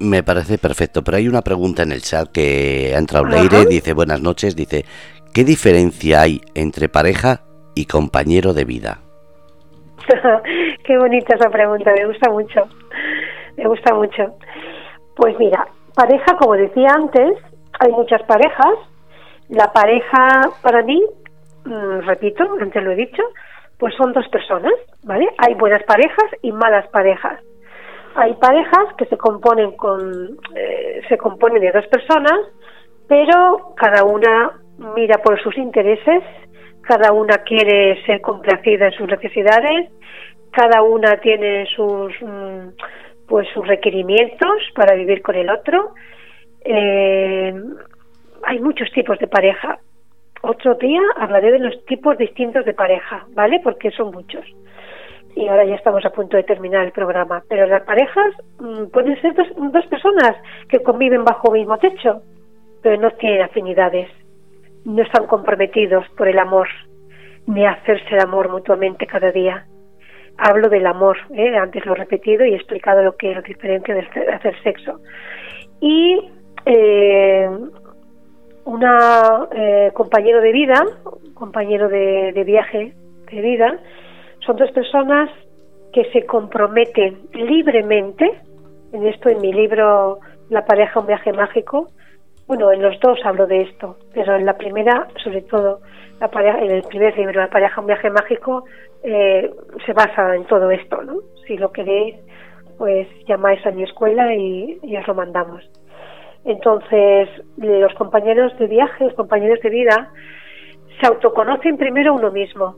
Me parece perfecto, pero hay una pregunta en el chat que ha entrado Leire, dice buenas noches, dice, ¿qué diferencia hay entre pareja y compañero de vida? <laughs> Qué bonita esa pregunta, me gusta mucho, me gusta mucho. Pues mira, pareja, como decía antes, hay muchas parejas. La pareja, para mí, mm, repito, antes lo he dicho, pues son dos personas, ¿vale? Hay buenas parejas y malas parejas. Hay parejas que se componen con eh, se componen de dos personas, pero cada una mira por sus intereses, cada una quiere ser complacida en sus necesidades, cada una tiene sus mm, pues sus requerimientos para vivir con el otro. Eh, hay muchos tipos de pareja otro día hablaré de los tipos distintos de pareja, ¿vale? Porque son muchos. Y ahora ya estamos a punto de terminar el programa. Pero las parejas mm, pueden ser dos, dos personas que conviven bajo el mismo techo, pero no tienen afinidades, no están comprometidos por el amor, ni hacerse el amor mutuamente cada día. Hablo del amor, ¿eh? antes lo he repetido y he explicado lo que es la diferencia de hacer sexo. Y eh, una eh, compañero de vida, compañero de, viaje de vida, son dos personas que se comprometen libremente, en esto en mi libro La pareja, un viaje mágico, bueno, en los dos hablo de esto, pero en la primera, sobre todo, la en el primer libro, La pareja, un viaje mágico, eh, se basa en todo esto, ¿no? Si lo queréis, pues llamáis a mi escuela y, y os lo mandamos. Entonces, los compañeros de viaje, los compañeros de vida, se autoconocen primero uno mismo.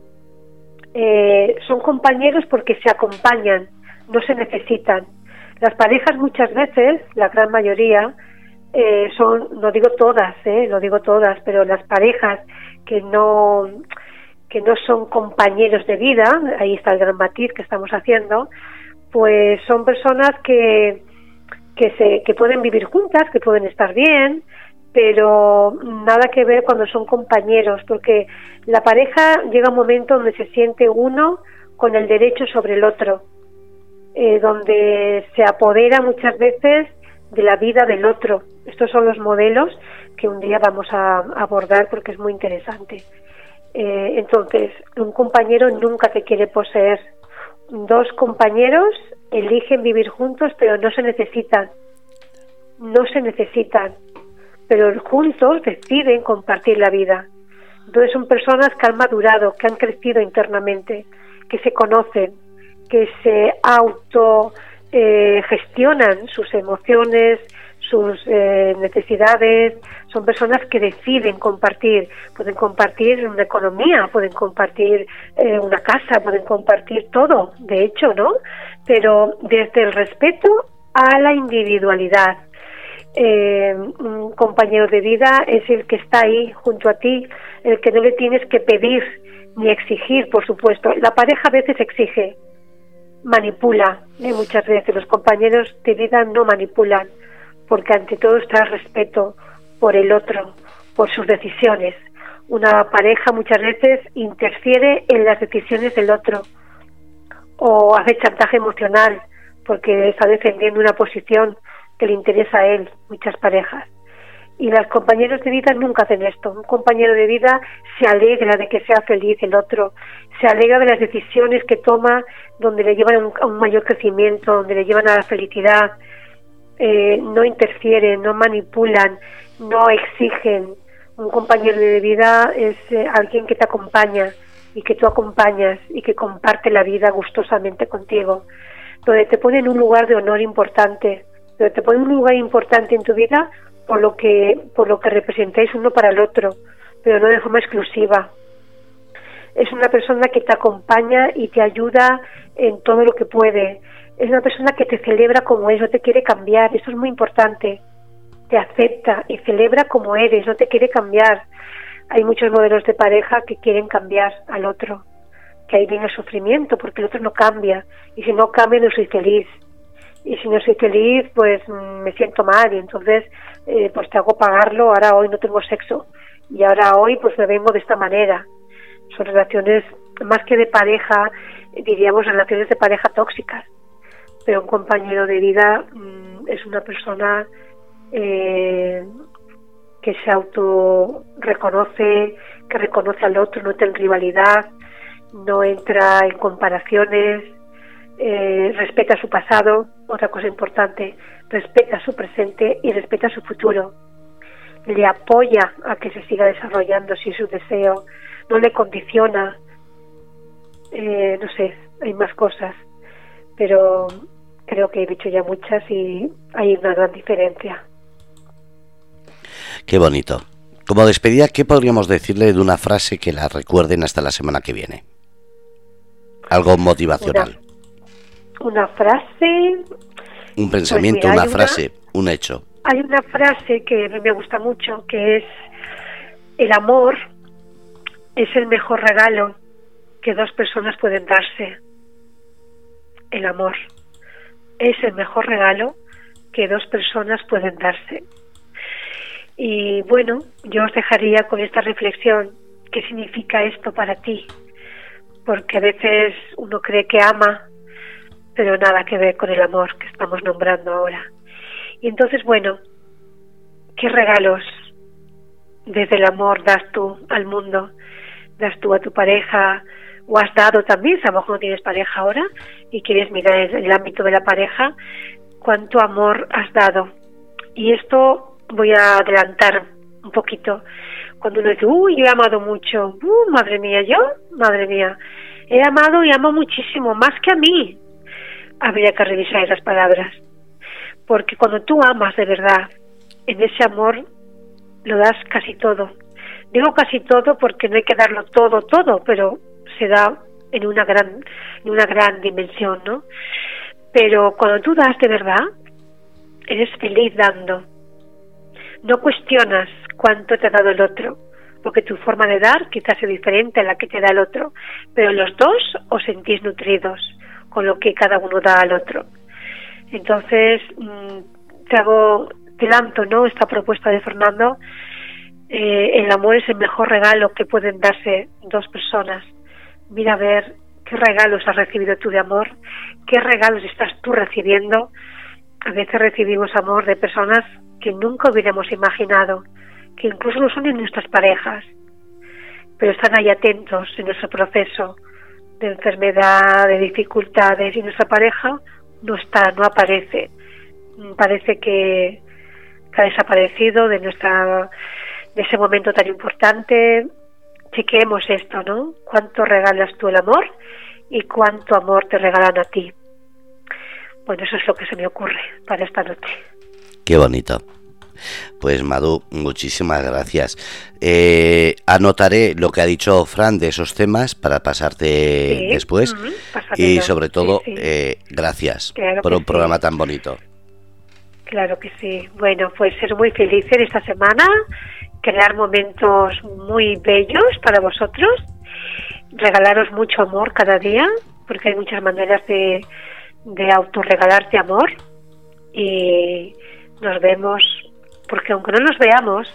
Eh, son compañeros porque se acompañan, no se necesitan. Las parejas muchas veces, la gran mayoría, eh, son, no digo todas, eh, no digo todas, pero las parejas que no que no son compañeros de vida, ahí está el gran matiz que estamos haciendo, pues son personas que que, se, que pueden vivir juntas, que pueden estar bien, pero nada que ver cuando son compañeros, porque la pareja llega un momento donde se siente uno con el derecho sobre el otro, eh, donde se apodera muchas veces de la vida del otro. Estos son los modelos que un día vamos a abordar porque es muy interesante. Eh, entonces, un compañero nunca te quiere poseer. Dos compañeros eligen vivir juntos, pero no se necesitan. No se necesitan, pero juntos deciden compartir la vida. Entonces son personas que han madurado, que han crecido internamente, que se conocen, que se auto eh, gestionan sus emociones, sus eh, necesidades, son personas que deciden compartir, pueden compartir una economía, pueden compartir eh, una casa, pueden compartir todo, de hecho, ¿no? Pero desde el respeto a la individualidad. Eh, un compañero de vida es el que está ahí junto a ti, el que no le tienes que pedir ni exigir, por supuesto. La pareja a veces exige, manipula, muchas veces los compañeros de vida no manipulan porque ante todo está el respeto por el otro, por sus decisiones. Una pareja muchas veces interfiere en las decisiones del otro o hace chantaje emocional porque está defendiendo una posición que le interesa a él, muchas parejas. Y los compañeros de vida nunca hacen esto. Un compañero de vida se alegra de que sea feliz el otro, se alegra de las decisiones que toma donde le llevan a un mayor crecimiento, donde le llevan a la felicidad, eh, no interfieren, no manipulan, no exigen. Un compañero de vida es eh, alguien que te acompaña y que tú acompañas y que comparte la vida gustosamente contigo, donde te pone en un lugar de honor importante, donde te pone en un lugar importante en tu vida por lo que por lo que representáis uno para el otro, pero no de forma exclusiva. Es una persona que te acompaña y te ayuda en todo lo que puede, es una persona que te celebra como es, no te quiere cambiar, eso es muy importante. Te acepta y celebra como eres, no te quiere cambiar. Hay muchos modelos de pareja que quieren cambiar al otro, que ahí viene el sufrimiento, porque el otro no cambia, y si no cambia no soy feliz. Y si no soy feliz, pues mm, me siento mal, y entonces eh, pues te hago pagarlo, ahora hoy no tengo sexo, y ahora hoy pues me vengo de esta manera. Son relaciones, más que de pareja, diríamos relaciones de pareja tóxicas pero un compañero de vida mm, es una persona eh, que se auto reconoce, que reconoce al otro, no entra en rivalidad, no entra en comparaciones, eh, respeta su pasado, otra cosa importante, respeta su presente y respeta su futuro. Le apoya a que se siga desarrollando si es su deseo, no le condiciona, eh, no sé, hay más cosas, pero creo que he dicho ya muchas y hay una gran diferencia. Qué bonito. Como despedida, ¿qué podríamos decirle de una frase que la recuerden hasta la semana que viene? Algo motivacional. Una, frase. Un pensamiento, pues una frase, un hecho. Hay una frase que a mí me gusta mucho, que es, el amor es el mejor regalo que dos personas pueden darse. El amor es el mejor regalo que dos personas pueden darse. Y bueno, yo os dejaría con esta reflexión, ¿qué significa esto para ti? Porque a veces uno cree que ama, pero nada que ver con el amor que estamos nombrando ahora. Y entonces, bueno, ¿qué regalos desde el amor das tú al mundo? ¿Das tú a tu pareja? ¿O has dado también? Si a lo mejor no tienes pareja ahora, y quieres mirar en el ámbito de la pareja, cuánto amor has dado. Y esto voy a adelantar un poquito. Cuando uno dice, uy, yo he amado mucho, uh, madre mía, yo, madre mía, he amado y amo muchísimo, más que a mí. Habría que revisar esas palabras. Porque cuando tú amas de verdad, en ese amor lo das casi todo. Digo casi todo porque no hay que darlo todo, todo, pero se da en una gran, en una gran dimensión, ¿no? Pero cuando tú das de verdad, eres feliz dando. No cuestionas cuánto te ha dado el otro, porque tu forma de dar quizás es diferente a la que te da el otro, pero los dos os sentís nutridos con lo que cada uno da al otro. Entonces, mm, te hago, te lanzo, ¿no? Esta propuesta de Fernando. Eh, el amor es el mejor regalo que pueden darse dos personas mira a ver qué regalos has recibido tú de amor, qué regalos estás tú recibiendo. A veces recibimos amor de personas que nunca hubiéramos imaginado, que incluso no son en nuestras parejas, pero están ahí atentos en nuestro proceso de enfermedad, de dificultades, y nuestra pareja no está, no aparece. Parece que, ha desaparecido de nuestra de ese momento tan importante, chequeemos esto, ¿no? ¿Cuánto regalas tú el amor y cuánto amor te regalan a ti? Bueno, eso es lo que se me ocurre para esta noche. Qué bonito. Pues Madu, muchísimas gracias. Eh, anotaré lo que ha dicho Fran de esos temas para pasarte después. y sobre todo, eh, gracias por un programa tan bonito. Claro que sí. Bueno, pues ser muy feliz en esta semana crear momentos muy bellos para vosotros, regalaros mucho amor cada día, porque hay muchas maneras de, de autorregalarte amor y nos vemos, porque aunque no nos veamos,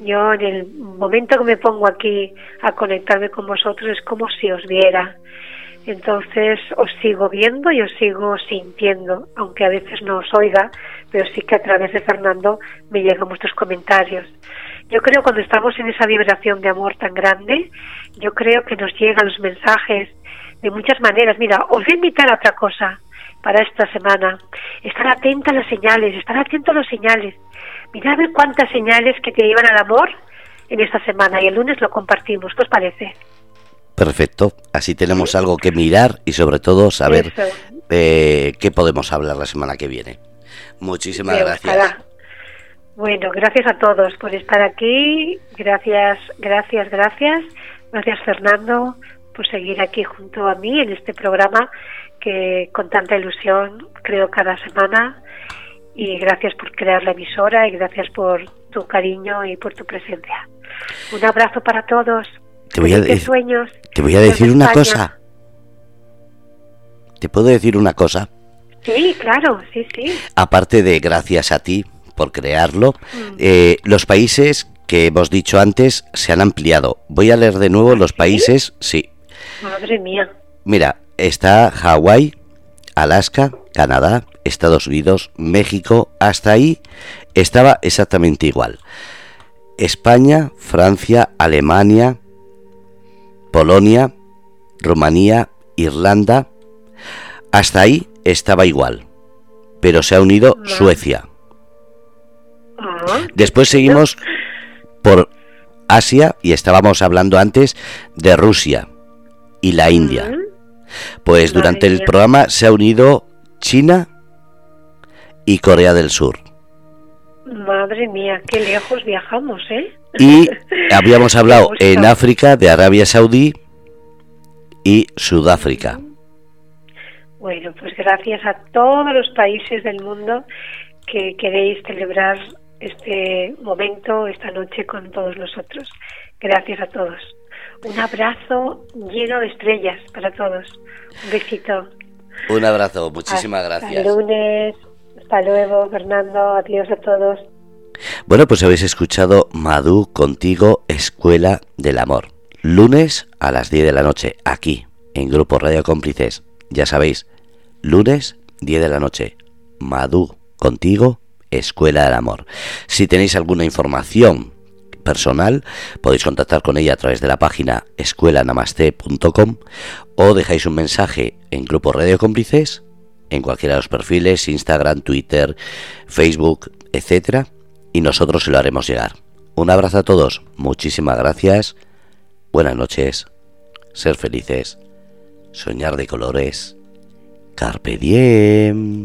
yo en el momento que me pongo aquí a conectarme con vosotros es como si os viera. Entonces os sigo viendo y os sigo sintiendo, aunque a veces no os oiga, pero sí que a través de Fernando me llegan vuestros comentarios. Yo creo cuando estamos en esa vibración de amor tan grande, yo creo que nos llegan los mensajes de muchas maneras. Mira, os voy a invitar a otra cosa para esta semana. Estar atenta a las señales, estar atento a las señales. Mira a ver cuántas señales que te llevan al amor en esta semana y el lunes lo compartimos. ¿Qué os parece? Perfecto, así tenemos algo que mirar y sobre todo saber eh, qué podemos hablar la semana que viene. Muchísimas gracias. Bueno, gracias a todos por estar aquí. Gracias, gracias, gracias. Gracias Fernando pues seguir aquí junto a mí en este programa que con tanta ilusión creo cada semana y gracias por crear la emisora y gracias por tu cariño y por tu presencia. Un abrazo para todos. Te voy a, sueños. te voy a decir una España. cosa. ¿Te puedo decir una cosa? Sí, claro, sí, sí. Aparte de gracias a ti por crearlo, Mm. eh, los países que hemos dicho antes se han ampliado. Voy a leer de nuevo los países. Sí. Madre mía. Mira, está Hawái, Alaska, Canadá, Estados Unidos, México. Hasta ahí estaba exactamente igual. España, Francia, Alemania, Polonia, Rumanía, Irlanda. Hasta ahí estaba igual. Pero se ha unido. Suecia. Después seguimos por Asia y estábamos hablando antes de Rusia y la India. Pues durante el programa se ha unido China y Corea del Sur. Madre mía, qué lejos viajamos, ¿eh? Y <laughs> habíamos hablado en África de Arabia Saudí y Sudáfrica. Bueno, pues gracias a todos los países del mundo que queréis celebrar este momento, esta noche con todos nosotros. Gracias a todos. Un abrazo lleno de estrellas para todos. Un besito. Un abrazo, muchísimas Hasta gracias. el lunes. Hasta luego, Fernando. Adiós a todos. Bueno, pues habéis escuchado Madú contigo, Escuela del Amor. Lunes a las 10 de la noche, aquí, en Grupo Radio Cómplices. Ya sabéis, lunes 10 de la noche, Madú contigo, Escuela del Amor. Si tenéis alguna información personal, podéis contactar con ella a través de la página escuelanamaste.com o dejáis un mensaje en Grupo Radio Cómplices, en cualquiera de los perfiles, Instagram, Twitter, Facebook, etcétera, y nosotros se lo haremos llegar. Un abrazo a todos, muchísimas gracias, buenas noches, ser felices, soñar de colores, carpe diem.